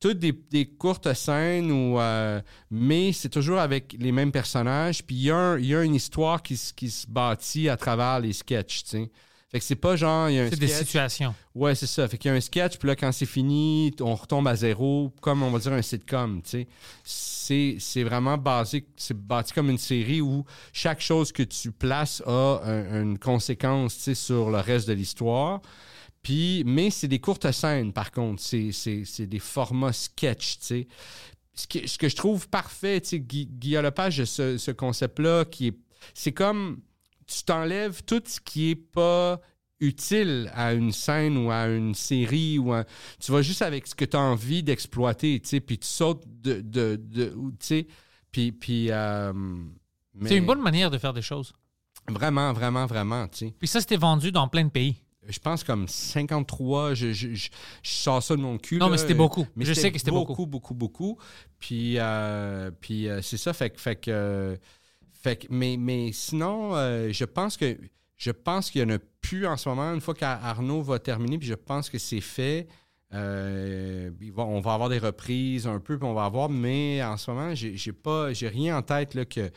toutes des, courtes scènes euh, mais c'est toujours avec les mêmes personnages, puis il y, y a une histoire qui, qui se bâtit à travers les sketchs, tu sais. Fait que c'est pas genre, il y a un C'est des situations. Ouais, c'est ça. Fait qu'il y a un sketch, puis là, quand c'est fini, on retombe à zéro, comme on va dire un sitcom, tu sais. C'est, vraiment basé, c'est bâti comme une série où chaque chose que tu places a un- une conséquence, tu sais, sur le reste de l'histoire. Puis, mais c'est des courtes scènes, par contre. C'est des formats sketch, tu sais. Ce que, ce que je trouve parfait, tu sais, Guy, Guy Lepage, ce, ce concept-là, qui est... C'est comme... Tu t'enlèves tout ce qui est pas utile à une scène ou à une série ou à- tu vas juste avec ce que tu as envie d'exploiter, tu sais, puis tu sautes de... de, de tu sais, puis... puis euh, mais C'est une bonne manière de faire des choses. Vraiment, vraiment, vraiment, tu sais. Puis ça, c'était vendu dans plein de pays. Je pense comme 53, je, je, je, je sors ça de mon cul. Non, là. mais c'était beaucoup. Mais Je sais que c'était beaucoup. beaucoup. Beaucoup, beaucoup, Puis, euh, puis euh, c'est ça, fait que... Fait que, fait que mais, mais sinon, euh, je pense que je pense qu'il y en a plus en ce moment. Une fois qu'Arnaud va terminer, puis je pense que c'est fait, Euh, on va avoir des reprises un peu, puis on va avoir, mais en ce moment, j'ai pas, j'ai rien en tête là, que.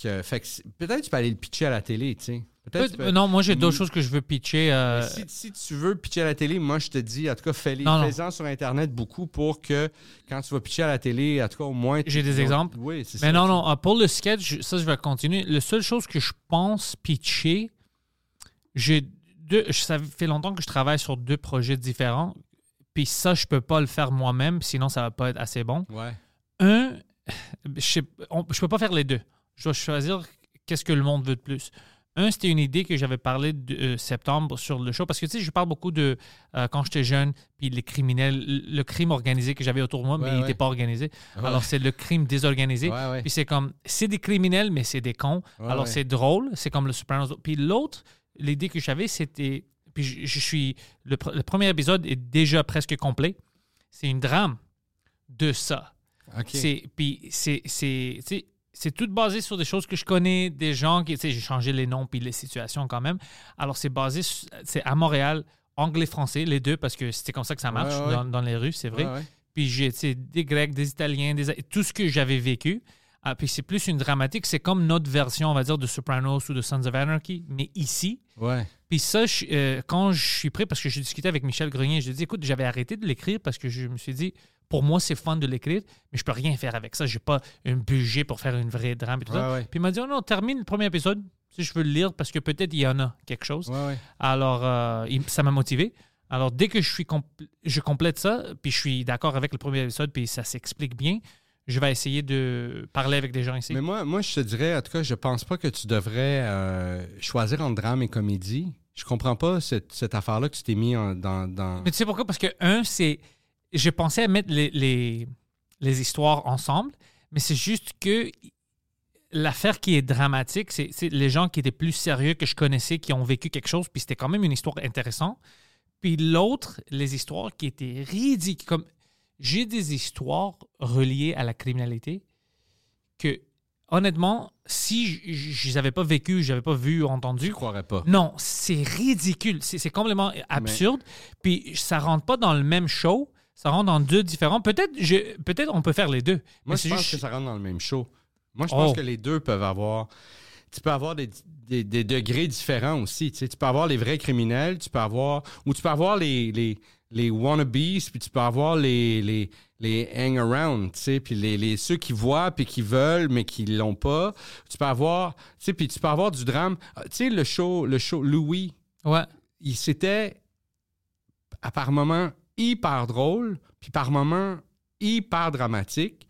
Que fait que peut-être tu peux aller le pitcher à la télé, tu sais. Peut-être tu peux- Non, moi, j'ai d'autres Mm. choses que je veux pitcher. euh, Si, si tu veux pitcher à la télé, moi je te dis, en tout cas, fais-les fais-en sur Internet beaucoup pour que quand tu vas pitcher à la télé, en tout cas, au moins. J'ai des exemples. Oui, c'est Mais ça. non, non, euh, pour le sketch, ça, je vais continuer. La seule chose que je pense pitcher, j'ai deux, ça fait longtemps que je travaille sur deux projets différents. Puis ça, je peux pas le faire moi-même, sinon ça va pas être assez bon. Ouais. Un, je, je peux pas faire les deux. Je dois choisir qu'est-ce que le monde veut de plus. Un, c'était une idée que j'avais parlé de euh, septembre sur le show, parce que tu sais, je parle beaucoup de euh, quand j'étais jeune, puis les criminels, le crime organisé que j'avais autour de moi, mais Ouais, il n'était pas organisé. Ouais. Alors, c'est le crime désorganisé. Puis c'est comme, c'est des criminels, mais c'est des cons. Alors c'est drôle, c'est comme le Sopranos. Puis l'autre, l'idée que j'avais, c'était, puis je, je suis, le, pr- le premier épisode est déjà presque complet. C'est une drame de ça. OK. C'est, puis c'est, c'est, tu sais, c'est tout basé sur des choses que je connais, des gens qui, tu sais, j'ai changé les noms puis les situations quand même. Alors c'est basé, c'est à Montréal, anglais-français, les deux, parce que c'est comme ça que ça marche Ouais, ouais. Dans, dans les rues, c'est vrai. Ouais. Puis j'ai tu sais, des Grecs, des Italiens, des, tout ce que j'avais vécu. Ah, puis c'est plus une dramatique. C'est comme notre version, on va dire, de Sopranos ou de Sons of Anarchy, mais ici. Ouais. Puis ça, je- euh, quand je suis prêt, parce que j'ai discuté avec Michel Grenier, je lui ai dit, écoute, j'avais arrêté de l'écrire parce que je me suis dit, pour moi, c'est fun de l'écrire, mais je peux rien faire avec ça. J'ai pas un budget pour faire une vraie drame et tout ça. Ouais. Puis il m'a dit, oh non, termine le premier épisode si je veux le lire parce que peut-être il y en a quelque chose. Ouais. Alors, euh, il- ça m'a motivé. Alors, dès que je, suis compl- je complète ça, puis je suis d'accord avec le premier épisode, puis ça s'explique bien, je vais essayer de parler avec des gens ici. Mais moi, moi, je te dirais, en tout cas, je pense pas que tu devrais euh, choisir entre drame et comédie. Je comprends pas cette, cette affaire-là que tu t'es mis en- dans. dans... Mais tu sais pourquoi? Parce que, un, c'est. J'ai pensé à mettre les, les, les histoires ensemble, mais c'est juste que l'affaire qui est dramatique, c'est les gens qui étaient plus sérieux que je connaissais, qui ont vécu quelque chose, puis c'était quand même une histoire intéressante. Puis l'autre, les histoires qui étaient ridicules. Comme j'ai des histoires reliées à la criminalité que, honnêtement, si je- les avais pas vécues, je n'avais pas vu ou entendu, Je croirais pas. non, c'est ridicule. C'est complètement absurde. Puis ça rentre pas dans le même show. Ça rentre dans deux différents. Peut-être je- peut-être on peut faire les deux. Moi, je pense juste- que ça rentre dans le même show. Moi, je Oh. pense que les deux peuvent avoir. Tu peux avoir des, des- des degrés différents aussi. Tu, sais. Tu peux avoir les vrais criminels, tu peux avoir. Ou tu peux avoir les, les, les wannabes, puis tu peux avoir les, les, les hang-around, tu sais, puis les, les, ceux qui voient, puis qui veulent, mais qui l'ont pas. Tu peux avoir. Tu sais, puis tu peux avoir du drame. Ah, Tu sais, le show, le show Louis, Ouais. il s'était à par moments hyper drôle, puis par moments hyper dramatique.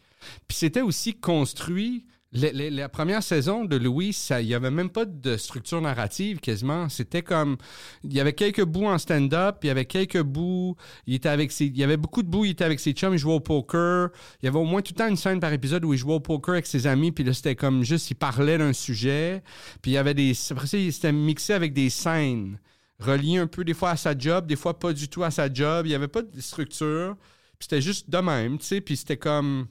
Puis c'était aussi construit. la première saison de Louis, il n'y avait même pas de structure narrative quasiment. C'était comme. Il y avait quelques bouts en stand-up, il y avait quelques bouts. Il, y avait beaucoup de bouts, il était avec ses chums, il jouait au poker. Il y avait au moins tout le temps une scène par épisode où il jouait au poker avec ses amis, puis là, c'était comme juste, il parlait d'un sujet. Puis il y avait des. Après s'était mixé avec des scènes reliées un peu des fois à sa job, des fois pas du tout à sa job. Il n'y avait pas de structure. Puis c'était juste de même, tu sais. Puis c'était comme.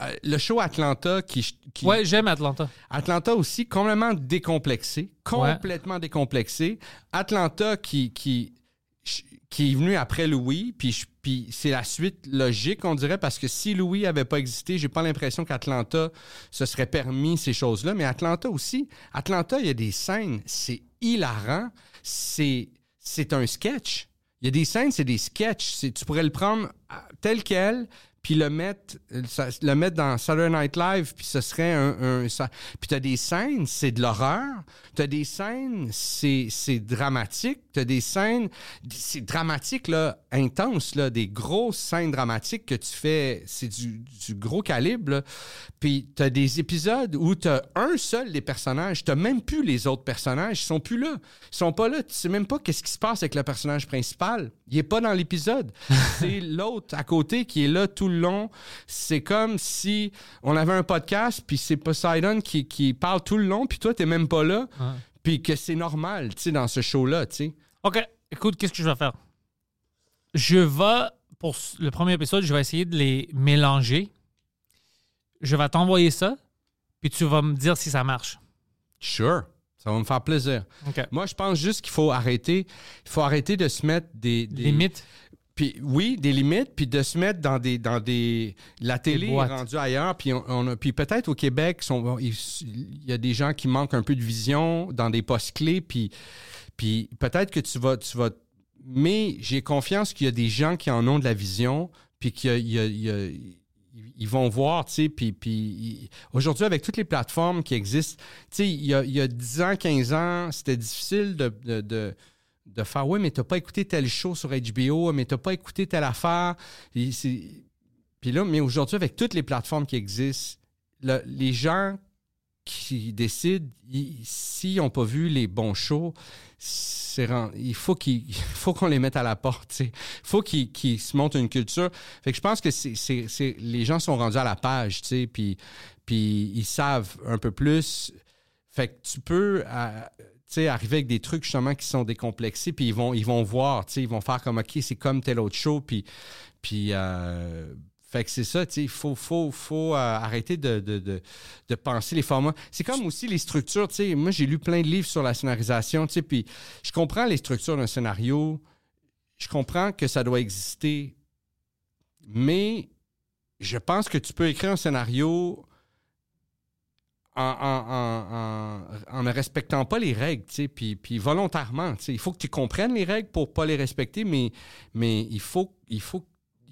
Euh, le show Atlanta qui. qui- Ouais, j'aime Atlanta. Atlanta aussi, complètement décomplexé. Complètement décomplexé. Atlanta qui, qui, qui est venu après Louis, puis, puis c'est la suite logique, on dirait, parce que si Louis avait pas existé, j'ai pas l'impression qu'Atlanta se serait permis ces choses-là. Mais Atlanta aussi, Atlanta, il y a des scènes, c'est hilarant, c'est, c'est un sketch. Il y a des scènes, c'est des sketchs. C'est- Tu pourrais le prendre à- tel quel, puis le mettre, euh, le mettre dans Saturday Night Live, puis ce serait un... un ça- puis tu as des scènes, c'est de l'horreur. Tu as des scènes, c'est c'est dramatique. Des scènes, c'est dramatique, là, intense, là, des grosses scènes dramatiques que tu fais, c'est du, du gros calibre. là. Puis tu as des épisodes où tu as un seul des personnages, tu même plus les autres personnages, ils sont plus là. Ils sont pas là, tu sais même pas qu'est-ce qui se passe avec le personnage principal. Il est pas dans l'épisode. (laughs) c'est l'autre à côté qui est là tout le long. C'est comme si on avait un podcast, puis c'est Poseidon qui, qui parle tout le long, puis toi, t'es même pas là, puis que c'est normal, tu sais, dans ce show-là, tu sais. OK, écoute, qu'est-ce que je vais faire? Je vais, pour le premier épisode, je vais essayer de les mélanger. Je vais t'envoyer ça, puis tu vas me dire si ça marche. Sure. Ça va me faire plaisir. Moi, je pense juste qu'il faut arrêter. Il faut arrêter de se mettre des. des- Limite. puis oui, des limites, puis de se mettre dans des dans des la télé est rendue ailleurs, puis on, on a- puis peut-être au Québec, il y a des gens qui manquent un peu de vision dans des postes clés, puis puis peut-être que tu vas tu vas mais j'ai confiance qu'il y a des gens qui en ont de la vision, puis qu'il y a- il y a- il y a- ils vont voir, tu sais, puis, aujourd'hui, avec toutes les plateformes qui existent, tu sais, il y a, il y a 10 ans, 15 ans, c'était difficile de, de, de, faire, oui, mais t'as pas écouté tel show sur HBO, mais t'as pas écouté telle affaire. Puis là, mais aujourd'hui, avec toutes les plateformes qui existent, le- les gens qui décident, ils- s'ils n'ont pas vu les bons shows, (laughs) il faut qu'on les mette à la porte. Il faut qu'ils se montent une culture. Fait que je pense que les gens sont rendus à la page, puis, ils savent un peu plus. Fait que tu peux arriver avec des trucs justement qui sont décomplexés, puis ils vont, ils vont voir, ils vont faire comme OK, c'est comme tel autre show, puis, puis euh, fait que c'est ça, tu sais, il faut, faut, faut euh, arrêter de, de, de, de penser les formats. C'est comme aussi les structures, tu sais. Moi, j'ai lu plein de livres sur la scénarisation, tu sais, puis je comprends les structures d'un scénario, je comprends que ça doit exister, mais je pense que tu peux écrire un scénario en, en- en- en- ne respectant pas les règles, tu sais, puis, puis volontairement, tu sais. Il faut que tu comprennes les règles pour pas les respecter, mais, mais il faut, il faut,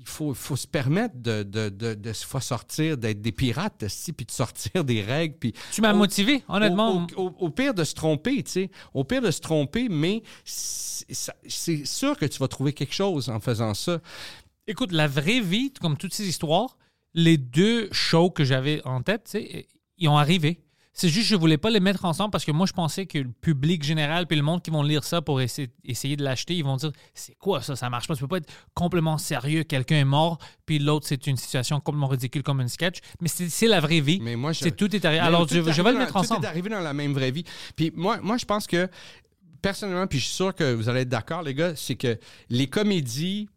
faut, il faut se permettre de, de, de, de faire sortir, d'être des pirates, puis de sortir des règles, puis Tu m'as motivé, honnêtement. au, au- au pire de se tromper, tu sais. Au pire de se tromper, mais c'est sûr que tu vas trouver quelque chose en faisant ça. Écoute, la vraie vie, comme toutes ces histoires, les deux shows que j'avais en tête, tu sais, ils ont arrivé. C'est juste que je voulais pas les mettre ensemble parce que moi, je pensais que le public général puis le monde qui vont lire ça pour essayer, essayer de l'acheter, ils vont dire c'est quoi ça, ça marche pas. Tu peux pas être complètement sérieux, quelqu'un est mort, puis l'autre, c'est une situation complètement ridicule comme une sketch. Mais c'est la vraie vie. Mais moi, je- c'est tout est arrivé. Mais Alors, je, est je vais le dans- mettre ensemble. Tout est arrivé dans la même vraie vie. Puis moi, moi, je pense que, personnellement, puis je suis sûr que vous allez être d'accord, les gars, c'est que les comédies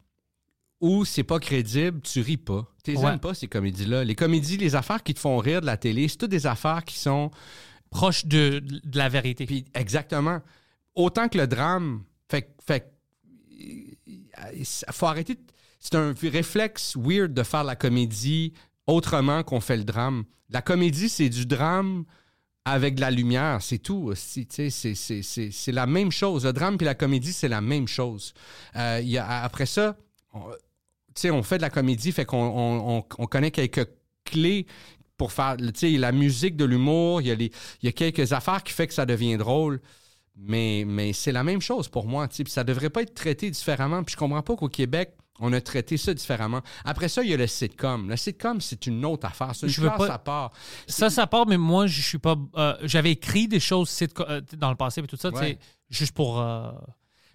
où c'est pas crédible, tu ris pas. Tu Ouais. aimes pas, ces comédies-là. Les comédies, les affaires qui te font rire de la télé, c'est toutes des affaires qui sont... Proche de, de la vérité. Puis exactement. Autant que le drame. Fait, fait faut arrêter. de- C'est un réflexe weird de faire la comédie autrement qu'on fait le drame. La comédie, c'est du drame avec de la lumière, c'est tout. aussi, C'est la même chose. Le drame puis la comédie, c'est la même chose. Euh, il y a- après ça, on, sais, on fait de la comédie, fait qu'on on, on- on connaît quelques clés pour faire tu sais, la musique de l'humour. Il y, a les- il y a quelques affaires qui fait que ça devient drôle. Mais, mais c'est la même chose pour moi. tu sais, puis Ça devrait pas être traité différemment. Puis je comprends pas qu'au Québec, on a traité ça différemment. Après ça, il y a le sitcom. Le sitcom, c'est une autre affaire. C'est une Je veux classe pas- à part. Ça, ça part, mais moi, je suis pas. euh, J'avais écrit des choses sitco- euh, dans le passé et tout ça, Ouais. juste pour euh,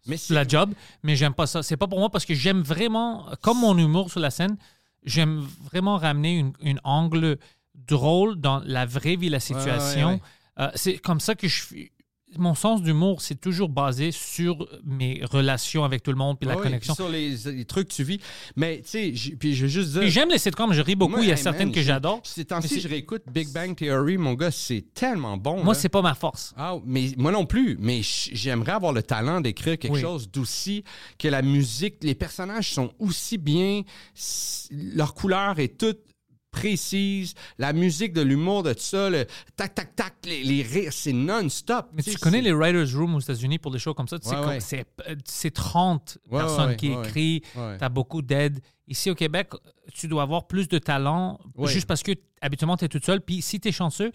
Mais c'est- la job, mais j'aime pas ça. C'est pas pour moi parce que j'aime vraiment, comme mon humour sur la scène, j'aime vraiment ramener une, une angle drôle dans la vraie vie, la situation. ouais, ouais. Euh, c'est comme ça que je suis. Mon sens d'humour, c'est toujours basé sur mes relations avec tout le monde puis la connexion. puis Sur les, les trucs que tu vis. Mais tu sais, puis je veux juste dire. Puis j'aime les sitcoms, je ris beaucoup. Moi, Il y a hey, certaines man, que j'adore. Ces temps-ci, je réécoute Big Bang Theory, mon gars, c'est tellement bon. Moi, c'est pas ma force. Ah, mais moi non plus. Mais j'aimerais avoir le talent d'écrire quelque Oui. chose d'aussi que la musique, les personnages sont aussi bien, leur couleur est toute précise, la musique de l'humour de tout ça, le tac tac tac, les, les rires, c'est non-stop. Mais tu connais les Writers Room aux États-Unis pour des shows comme ça, tu sais, Ouais, comme ouais. c'est euh, c'est 30 Ouais, personnes qui écrivent, tu as beaucoup d'aide. Ici au Québec, tu dois avoir plus de talent juste parce que habituellement tu es toute seule. Puis si tu es chanceux,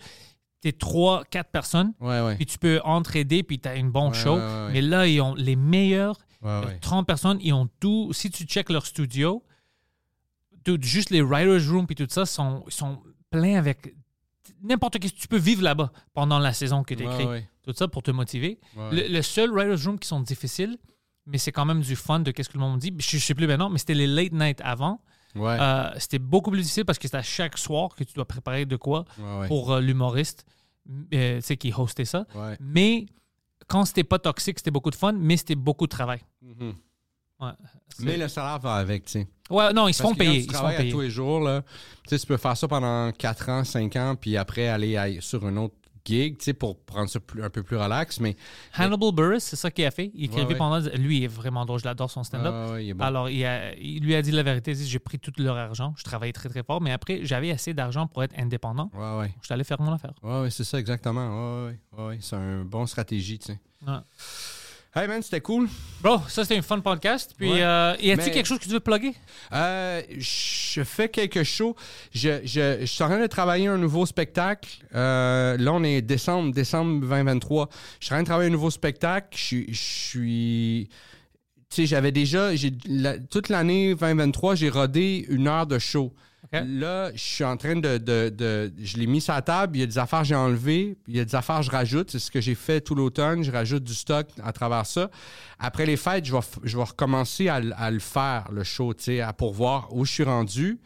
tu es 3, 4 personnes, Ouais, ouais. puis tu peux entraider, puis tu as une bonne Ouais, show. Mais là, ils ont les meilleurs, Ouais, euh, ouais. 30 personnes, ils ont tout. Si tu checkes leur studio, dude, juste les Writers Room, puis tout ça, sont, sont pleins avec n'importe qui. Tu peux vivre là-bas pendant la saison que tu écris. Ouais, ouais. Tout ça pour te motiver. Ouais. Le, le seul Writers Room qui sont difficiles, mais c'est quand même du fun de qu'est-ce que le monde dit. Je, je sais plus maintenant, mais c'était les late night avant. Euh, c'était beaucoup plus difficile parce que c'est à chaque soir que tu dois préparer de quoi pour euh, l'humoriste, euh, qui hostait ça. Mais quand c'était pas toxique, c'était beaucoup de fun, mais c'était beaucoup de travail. Mhm. Ouais. Mais le salaire va avec, tu sais. Ouais, non, ils se font payer. tu Ils se font payer. tous les jours, là, tu sais, tu peux faire ça pendant 4 ans, 5 ans, puis après aller à- sur une autre gig, tu sais, pour prendre ça plus- un peu plus relax. Mais Hannibal Buress, c'est ça qu'il a fait. Il écrivait Ouais, ouais. pendant. Lui, il est vraiment drôle. Je l'adore son stand-up. Ah, il bon. Alors, il, a- il lui a dit la vérité. Il dit, J'ai pris tout leur argent. Je travaillais très, très fort. Mais après, j'avais assez d'argent pour être indépendant. ouais, ouais. Je suis allé faire mon affaire. Ouais, ouais, c'est ça, exactement. Ouais, ouais. C'est un bon stratégie, tu sais. Hey, man, c'était cool. Bro, ça, c'était un fun podcast. Puis, Ouais. euh, y a-t-il quelque chose que tu veux plugger? Euh, je fais quelque chose. Je, je, je suis en train de travailler un nouveau spectacle. Euh, là, on est décembre, décembre 2023. Je suis en train de travailler un nouveau spectacle. Je, suis- je suis. Tu sais, j'avais déjà. la- toute l'année 2023, j'ai rodé une heure de show. Là, je suis en train de, de- Je l'ai mis sur la table. Il y a des affaires que j'ai enlevées. Il y a des affaires que je rajoute. C'est ce que j'ai fait tout l'automne. Je rajoute du stock à travers ça. Après les fêtes, je vais, je vais recommencer à, le faire, le show, à- pour voir où je suis rendu.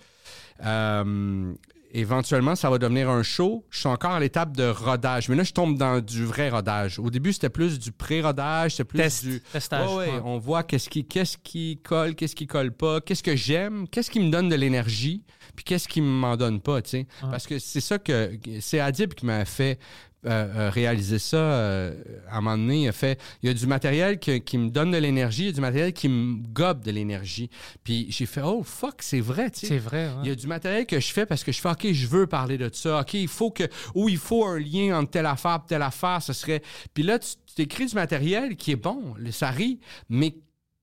Euh, éventuellement, ça va devenir un show. Je suis encore à l'étape de rodage. Mais là, je tombe dans du vrai rodage. Au début, c'était plus du pré-rodage. C'était plus Test, du. testage. Ouais, ouais. On voit qu'est-ce qui, qu'est-ce qui colle, qu'est-ce qui colle pas, qu'est-ce que j'aime, qu'est-ce qui me donne de l'énergie, puis qu'est-ce qui m'en donne pas, tu sais. Parce que c'est ça que c'est Adib qui m'a fait euh, euh, réaliser ça euh, à un moment donné. Il a fait, il y a du matériel qui me donne de l'énergie, il y a du matériel qui me gobe de l'énergie. Puis j'ai fait, oh fuck, c'est vrai, tu sais. C'est vrai. ouais. Il y a du matériel que je fais parce que je fais OK, je veux parler de ça. OK, il faut que ou il faut un lien entre telle affaire et telle affaire, ce serait Puis là tu t'écris du matériel qui est bon, ça rit, mais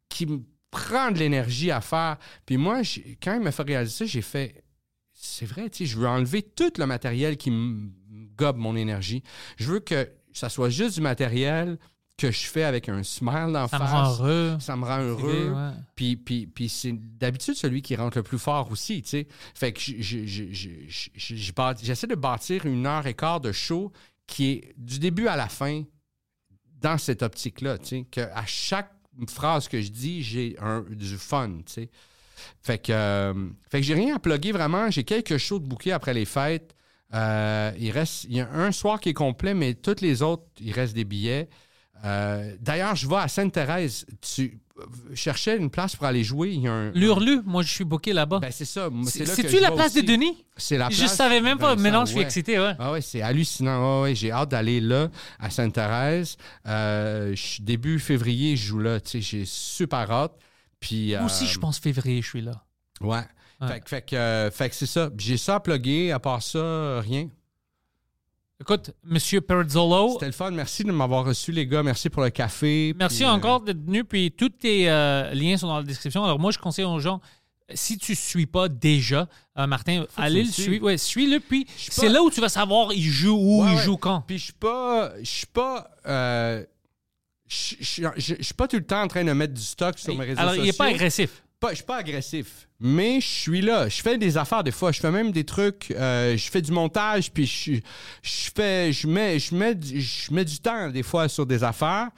qui me prend de l'énergie à faire. Puis moi, quand il m'a fait réaliser ça, j'ai fait c'est vrai, tu sais, je veux enlever tout le matériel qui me gobe mon énergie. Je veux que ça soit juste du matériel que je fais avec un smile d'en Ça face. me rend heureux. Ça me rend heureux. Ouais. Puis, puis, puis c'est d'habitude celui qui rentre le plus fort aussi, tu sais. Fait que j'essaie de bâtir une heure et quart de show qui est du début à la fin dans cette optique-là, tu sais. Qu'à chaque phrase que je dis, j'ai du fun, tu sais. Fait que, euh, fait que j'ai rien à plugger vraiment. J'ai quelques shows de bouquets après les fêtes. Euh, il reste, il y a un soir qui est complet, mais toutes les autres, il reste des billets. Euh, D'ailleurs, je vais à Sainte-Thérèse. Tu euh, cherchais une place pour aller jouer. Il y a un. L'Urlu, moi, je suis booké là-bas. Ben, c'est ça. C'est-tu je la place aussi. de Denis? C'est la Je place. savais même pas. Vincent, Maintenant, je suis ouais. excité, ouais. Ah ouais, c'est hallucinant. Ouais, j'ai hâte d'aller là, à Sainte-Thérèse. Euh, je- début février, je joue là. Tu sais, j'ai super hâte. Puis, Moi aussi, je pense février, je suis là. Ouais. Ouais. Fait, que- fait que, euh, fait que c'est ça. J'ai ça à plugger. À part ça, euh, rien. Écoute, Monsieur Perizzolo, C'était le fun. Merci de m'avoir reçu, les gars. Merci pour le café. merci Puis, euh, encore d'être venu. Puis tous tes euh, liens sont dans la description. Alors moi, je conseille aux gens, si tu ne suis pas déjà, euh, Martin, allez le suivre. Ouais, suis-le. Puis c'est pas- là où tu vas savoir il joue où, Ouais, il ouais. joue quand. Puis je suis pas. Je suis pas. je suis pas tout le temps en train de mettre du stock sur mes réseaux Alors, sociaux. il n'est pas agressif. Pas- je suis pas agressif, mais je suis là. Je fais des affaires des fois. Je fais même des trucs. euh, je fais du montage, puis je, je fais, je mets, je mets, du- je mets du temps des fois sur des affaires.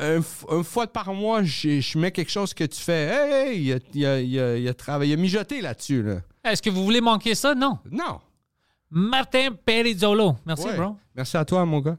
Euh, une fois par mois, je, je mets quelque chose que tu fais. Hey, hey, il a, il a, il a, il a travaillé, il a mijoté là-dessus. Là. Est-ce que vous voulez manquer ça? Non. Non. Martin Perizzolo. Merci, Ouais. bro. Merci à toi, mon gars.